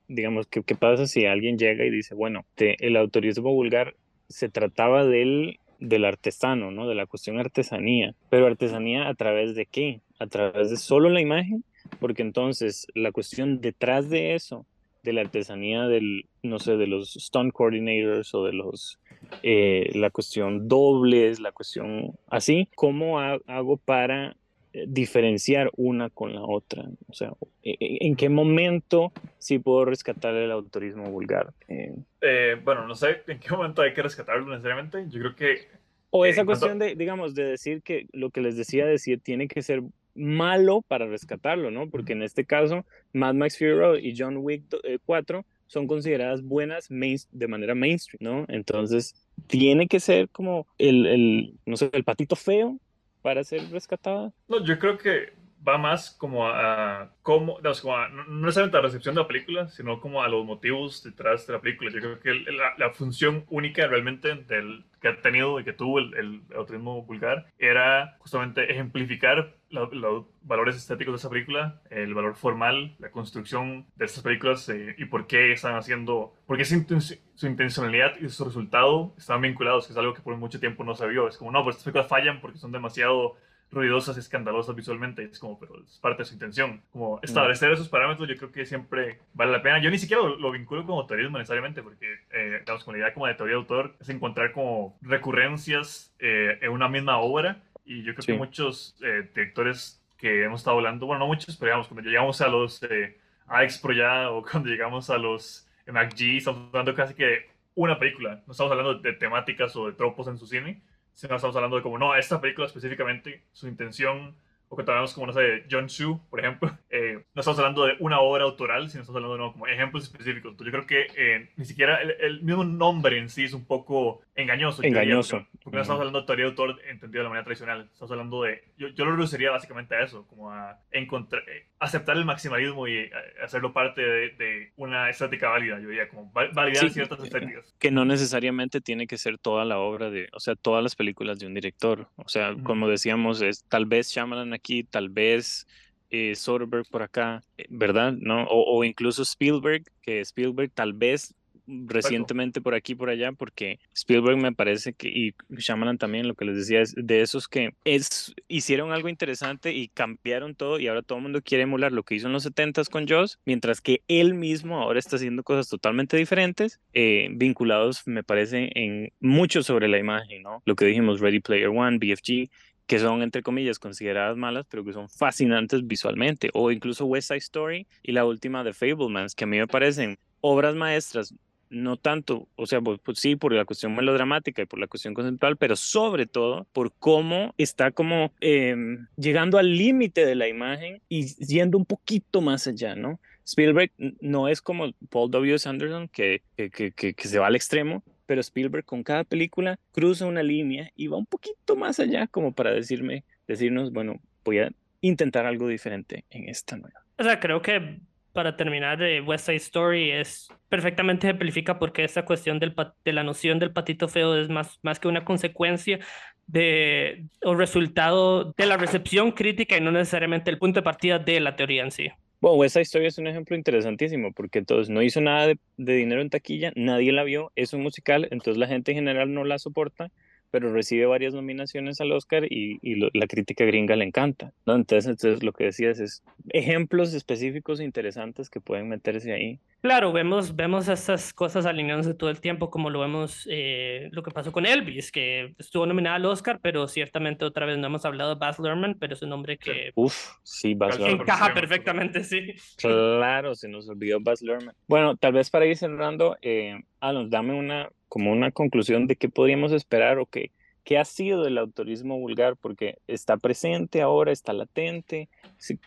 digamos, ¿qué, qué pasa si alguien llega y dice, bueno, el autorismo vulgar se trataba del del artesano, ¿no? De la cuestión artesanía. Pero artesanía a través de qué? A través de solo la imagen porque entonces la cuestión detrás de eso, de la artesanía del, no sé, de los stunt coordinators o de los, eh, la cuestión dobles, la cuestión así, ¿cómo hago para eh, diferenciar una con la otra? O sea, e, e, ¿en qué momento sí puedo rescatar el autorismo vulgar? Eh, bueno, no sé en qué momento hay que rescatarlo necesariamente. Yo creo que... O esa cuestión de, digamos, de decir que lo que les decía decir tiene que ser malo para rescatarlo, ¿no? Porque en este caso, Mad Max Fury Road y John Wick 4 eh, son consideradas buenas de manera mainstream, ¿no? Entonces, tiene que ser como el, el, no sé, el patito feo para ser rescatada. No, yo creo que va más como a, cómo, no, no necesariamente a la recepción de la película, sino como a los motivos detrás de la película. Yo creo que la, la función única realmente del, que ha tenido y que tuvo el, el autismo vulgar era justamente ejemplificar los valores estéticos de esa película, el valor formal, la construcción de estas películas eh, y por qué están haciendo, por qué su, su, intencionalidad y su resultado están vinculados, que es algo que por mucho tiempo no se vio. Es como, no, pues estas películas fallan porque son demasiado ruidosas escandalosas visualmente. Es como, pero es parte de su intención. Como establecer esos parámetros, yo creo que siempre vale la pena. Yo ni siquiera lo, vinculo con autorismo necesariamente, porque, eh, digamos, con la idea como de teoría de autor es encontrar como recurrencias eh, en una misma obra. Y yo creo que muchos eh, directores que hemos estado hablando, bueno, no muchos, pero digamos, cuando llegamos a los eh, AX Pro ya o cuando llegamos a los MacG, estamos hablando casi que una película. No estamos hablando de temáticas o de tropos en su cine, si no estamos hablando de como, no, esta película específicamente, su intención o que tenemos como, no sé, John Chu, por ejemplo, eh, no estamos hablando de una obra autoral, sino estamos hablando de como ejemplos específicos. Entonces, yo creo que eh, ni siquiera el, mismo nombre en sí es un poco engañoso. Engañoso. porque, no estamos hablando de teoría de autor entendido de la manera tradicional. Estamos hablando de, yo, yo lo reduciría básicamente a eso, como a encontrar, eh, aceptar el maximalismo y hacerlo parte de, una estética válida, yo diría, como validar ciertas estéticas. Que no necesariamente tiene que ser toda la obra de, o sea, todas las películas de un director. O sea, como decíamos, es tal vez Shyamalan aquí, tal vez eh, Soderbergh por acá, eh, ¿verdad? ¿No? O, incluso Spielberg, que Spielberg tal vez recientemente por aquí por allá porque Spielberg me parece que y Shyamalan también lo que les decía es de esos que es hicieron algo interesante y cambiaron todo y ahora todo el mundo quiere emular lo que hizo en los 70s con Joss mientras que él mismo ahora está haciendo cosas totalmente diferentes eh, vinculados me parece en mucho sobre la imagen no lo que dijimos Ready Player One BFG que son, entre comillas, consideradas malas, pero que son fascinantes visualmente, o incluso West Side Story y la última de Fablemans, que a mí me parecen obras maestras, no tanto, o sea, pues, pues, sí, por la cuestión melodramática y por la cuestión conceptual, pero sobre todo por cómo está como em, llegando al límite de la imagen y yendo un poquito más allá, ¿no? Spielberg no es como Paul W. Sanderson, que, que, que, que se va al extremo, pero Spielberg con cada película cruza una línea y va un poquito más allá como para decirme, decirnos, bueno, voy a intentar algo diferente en esta nueva. O sea, creo que para terminar, eh, West Side Story es perfectamente ejemplifica porque esta cuestión del, de la noción del patito feo es más, más que una consecuencia de, o resultado de la recepción crítica y no necesariamente el punto de partida de la teoría en sí. Bueno, esa historia es un ejemplo interesantísimo porque entonces no hizo nada de, de, dinero en taquilla, nadie la vio, es un musical, entonces la gente en general no la soporta pero recibe varias nominaciones al Oscar y, y lo, la crítica gringa le encanta, ¿no? Entonces, entonces lo que decías es ejemplos específicos interesantes que pueden meterse ahí. Claro, vemos, vemos estas cosas alineándose todo el tiempo, como lo vemos, eh, lo que pasó con Elvis, que estuvo nominada al Oscar, pero ciertamente otra vez no hemos hablado de Baz Luhrmann, pero es un nombre que... Uf, sí, Baz Luhrmann. Encaja perfectamente, sí. Claro, se nos olvidó Baz Luhrmann. Bueno, tal vez para ir cerrando, eh, Alon, dame una, como una conclusión de qué podríamos esperar o qué, qué ha sido el autorismo vulgar, porque está presente ahora, está latente,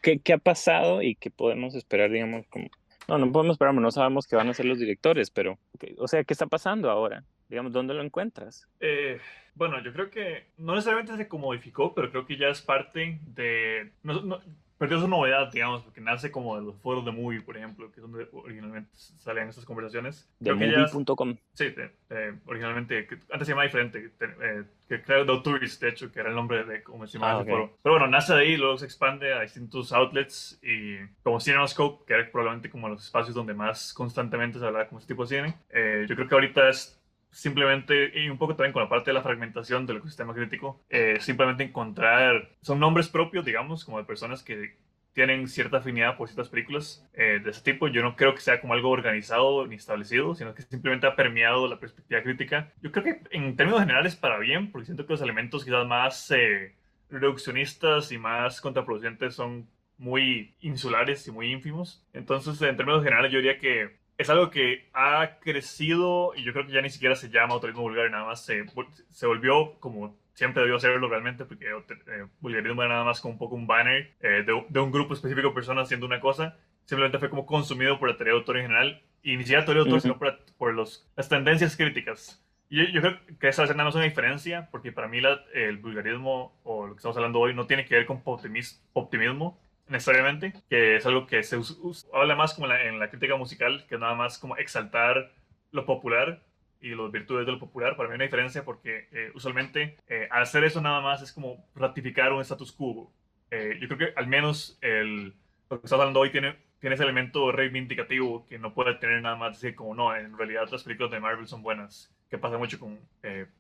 qué, qué ha pasado y qué podemos esperar, digamos, como... No, no podemos esperar, no sabemos qué van a ser los directores, pero, o sea, ¿qué está pasando ahora? Digamos, ¿dónde lo encuentras? Eh, bueno, yo creo que no necesariamente se modificó, pero creo que ya es parte de... perdió su novedad, digamos, porque nace como de los foros de Movie, por ejemplo, que es donde originalmente salían estas conversaciones. De movie.com. Sí, eh, originalmente, que antes se llamaba diferente, eh, que creo The Tourist, de hecho, que era el nombre de cómo se llamaba ah, ese foro. Pero bueno, nace de ahí, luego se expande a distintos outlets y como CinemaScope, que era probablemente como los espacios donde más constantemente se hablaba como este tipo de cine. Eh, yo creo que ahorita es simplemente, y un poco también con la parte de la fragmentación del ecosistema crítico, eh, simplemente encontrar, son nombres propios, digamos, como de personas que tienen cierta afinidad por ciertas películas eh, de ese tipo. Yo no creo que sea como algo organizado ni establecido, sino que simplemente ha permeado la perspectiva crítica. Yo creo que en términos generales para bien, porque siento que los elementos quizás más eh, reduccionistas y más contraproducentes son muy insulares y muy ínfimos. Entonces, en términos generales, yo diría que es algo que ha crecido y yo creo que ya ni siquiera se llama autorismo vulgar nada más se, se volvió como siempre debió serlo realmente porque eh, vulgarismo era nada más como un poco un banner eh, de, de, un grupo específico de personas haciendo una cosa. Simplemente fue como consumido por la teoría de autor en general y ni siquiera teoría de autor, uh -huh. sino por, por los, las tendencias críticas. Y yo, yo, creo que esa es nada más una diferencia porque para mí la, el vulgarismo o lo que estamos hablando hoy no tiene que ver con optimismo, necesariamente, que es algo que se habla más como en la, en la, crítica musical, que nada más como exaltar lo popular y las virtudes de lo popular. Para mí hay una diferencia porque eh, usualmente eh, hacer eso nada más es como ratificar un status quo. Eh, yo creo que al menos el, lo que estamos hablando hoy tiene, tiene ese elemento reivindicativo que no puede tener nada más decir como no, en realidad las películas de Marvel son buenas, que pasa mucho con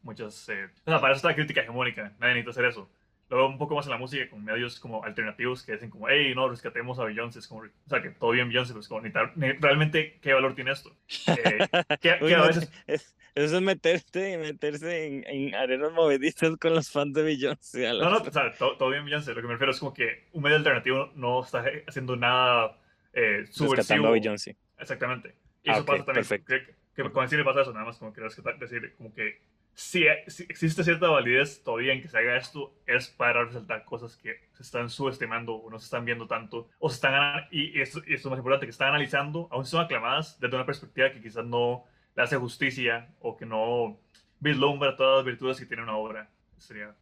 muchas... o sea, para eso está la crítica hegemónica, nadie necesita hacer eso lo veo un poco más en la música con medios como alternativos que dicen como, hey, no, rescatemos a Beyoncé, es como, o sea, que todo bien Beyoncé, pues como, realmente, ¿qué valor tiene esto? Eh, que, que a veces... es, eso es meterte, meterse en, en, arenas movedizas con los fans de Beyoncé. No, no, o sea, todo, todo, bien Beyoncé, lo que me refiero es como que un medio alternativo no está haciendo nada eh, subversivo. Rescatando a Beyoncé. Exactamente. Y eso ah, okay, pasa también, perfecto. que, que con cine pasa eso, nada más como que decir, como que si, existe cierta validez todavía en que se haga esto, es para resaltar cosas que se están subestimando o no se están viendo tanto, o se están, y esto, y esto es más importante, que están analizando, aún son aclamadas desde una perspectiva que quizás no le hace justicia o que no vislumbra todas las virtudes que tiene una obra.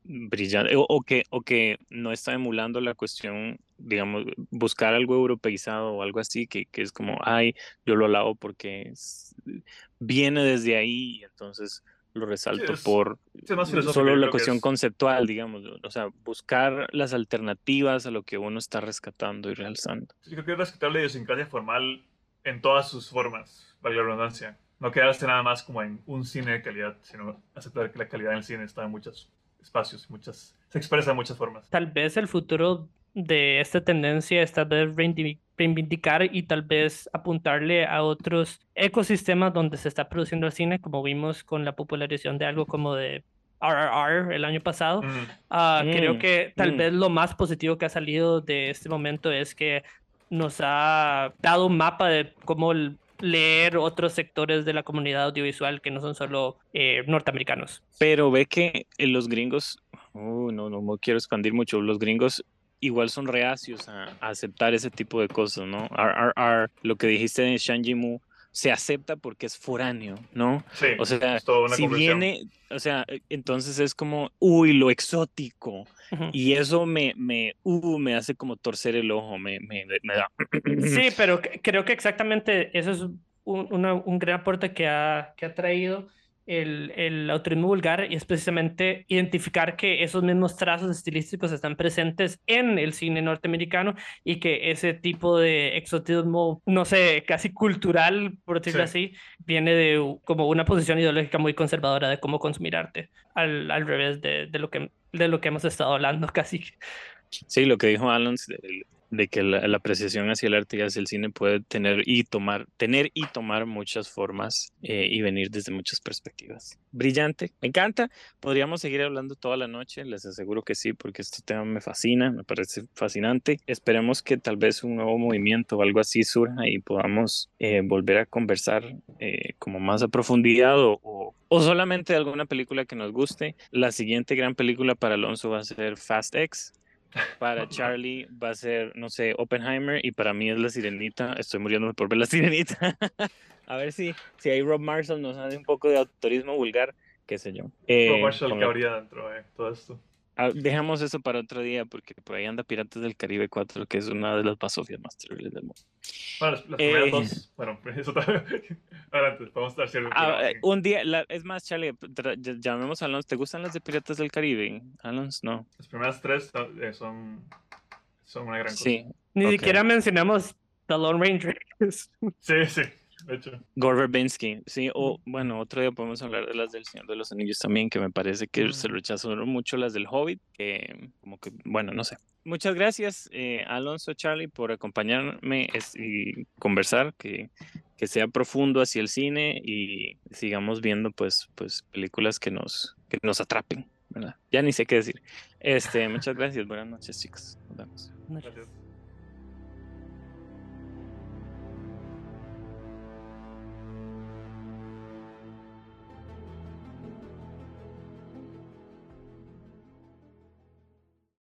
Brillante, o, que, o que no está emulando la cuestión, digamos, buscar algo europeizado o algo así, que, que es como, ay, yo lo alabo porque viene desde ahí, entonces lo resalto sí, es, por es solo la cuestión es... conceptual, digamos, o sea, buscar las alternativas a lo que uno está rescatando y realzando. Yo creo que es rescatar la idiosincrasia formal en todas sus formas, valga la redundancia. No quedarse nada más como en un cine de calidad, sino aceptar que la calidad en el cine está en muchos espacios, muchas, se expresa de muchas formas. Tal vez el futuro de esta tendencia es tal vez reivindicar y tal vez apuntarle a otros ecosistemas donde se está produciendo el cine, como vimos con la popularización de algo como de RRR el año pasado. Mm. Uh, mm. Creo que tal mm. vez lo más positivo que ha salido de este momento es que nos ha dado un mapa de cómo leer otros sectores de la comunidad audiovisual que no son solo eh, norteamericanos. Pero ve que los gringos, uh, no, no, no quiero expandir mucho, los gringos igual son reacios a, a, aceptar ese tipo de cosas, ¿no? RRR, lo que dijiste de Shang Mu, se acepta porque es foráneo, ¿no? Sí, O sea, es toda una si conversión. viene, o sea, e- entonces es como, uy, lo exótico. Y eso me, me, uh, me hace como torcer el ojo, me, me, me da. Sí, pero creo que exactamente eso es un, una- un gran aporte que ha, que ha traído el, el autorismo vulgar y es precisamente identificar que esos mismos trazos estilísticos están presentes en el cine norteamericano y que ese tipo de exotismo, no sé, casi cultural, por decirlo así, viene de como una posición ideológica muy conservadora de cómo consumir arte, al, al revés de, de lo que, de lo que hemos estado hablando casi. Sí, lo que dijo Alan de, que la, apreciación hacia el arte y hacia el cine puede tener y tomar, tener y tomar muchas formas eh, y venir desde muchas perspectivas. Brillante, me encanta. Podríamos seguir hablando toda la noche, les aseguro que sí, porque este tema me fascina, me parece fascinante. Esperemos que tal vez un nuevo movimiento o algo así surja y podamos eh, volver a conversar eh, como más a profundidad o, o, solamente alguna película que nos guste. La siguiente gran película para Alonso va a ser Fast X. Para Charlie va a ser, no sé, Oppenheimer y para mí es La Sirenita. Estoy muriéndome por ver La Sirenita. a ver si, si ahí Rob Marshall nos hace un poco de autorismo vulgar, qué sé yo. Eh, Rob Marshall, que lo- habría dentro de todo esto? Ah, dejamos eso para otro día porque por ahí anda Piratas del Caribe 4, que es una de las basofias más terribles del mundo. Bueno, las, las primeras Eh. dos. Bueno, eso también. Adelante, podemos dar cierto. Ah, eh, un día, la- es más, Charlie, llamemos a Alonso. ¿Te gustan las de Piratas del Caribe? Alonso, no. Las primeras tres son, eh, son, son una gran cosa. Sí, Ni Ok. siquiera mencionamos The Lone Ranger. Sí, sí, de hecho. Gore Verbinski, sí, o bueno, otro día podemos hablar de las del Señor de los Anillos también, que me parece que se Mm. rechazaron mucho las del Hobbit, que como que, bueno, no sé. Muchas gracias, eh, Alonso, Charlie, por acompañarme es- y conversar, que, que sea profundo hacia el cine y sigamos viendo, pues, pues películas que nos, que nos atrapen, ¿verdad? Ya ni sé qué decir. Este, muchas gracias, buenas noches, chicos. Nos vemos. Gracias.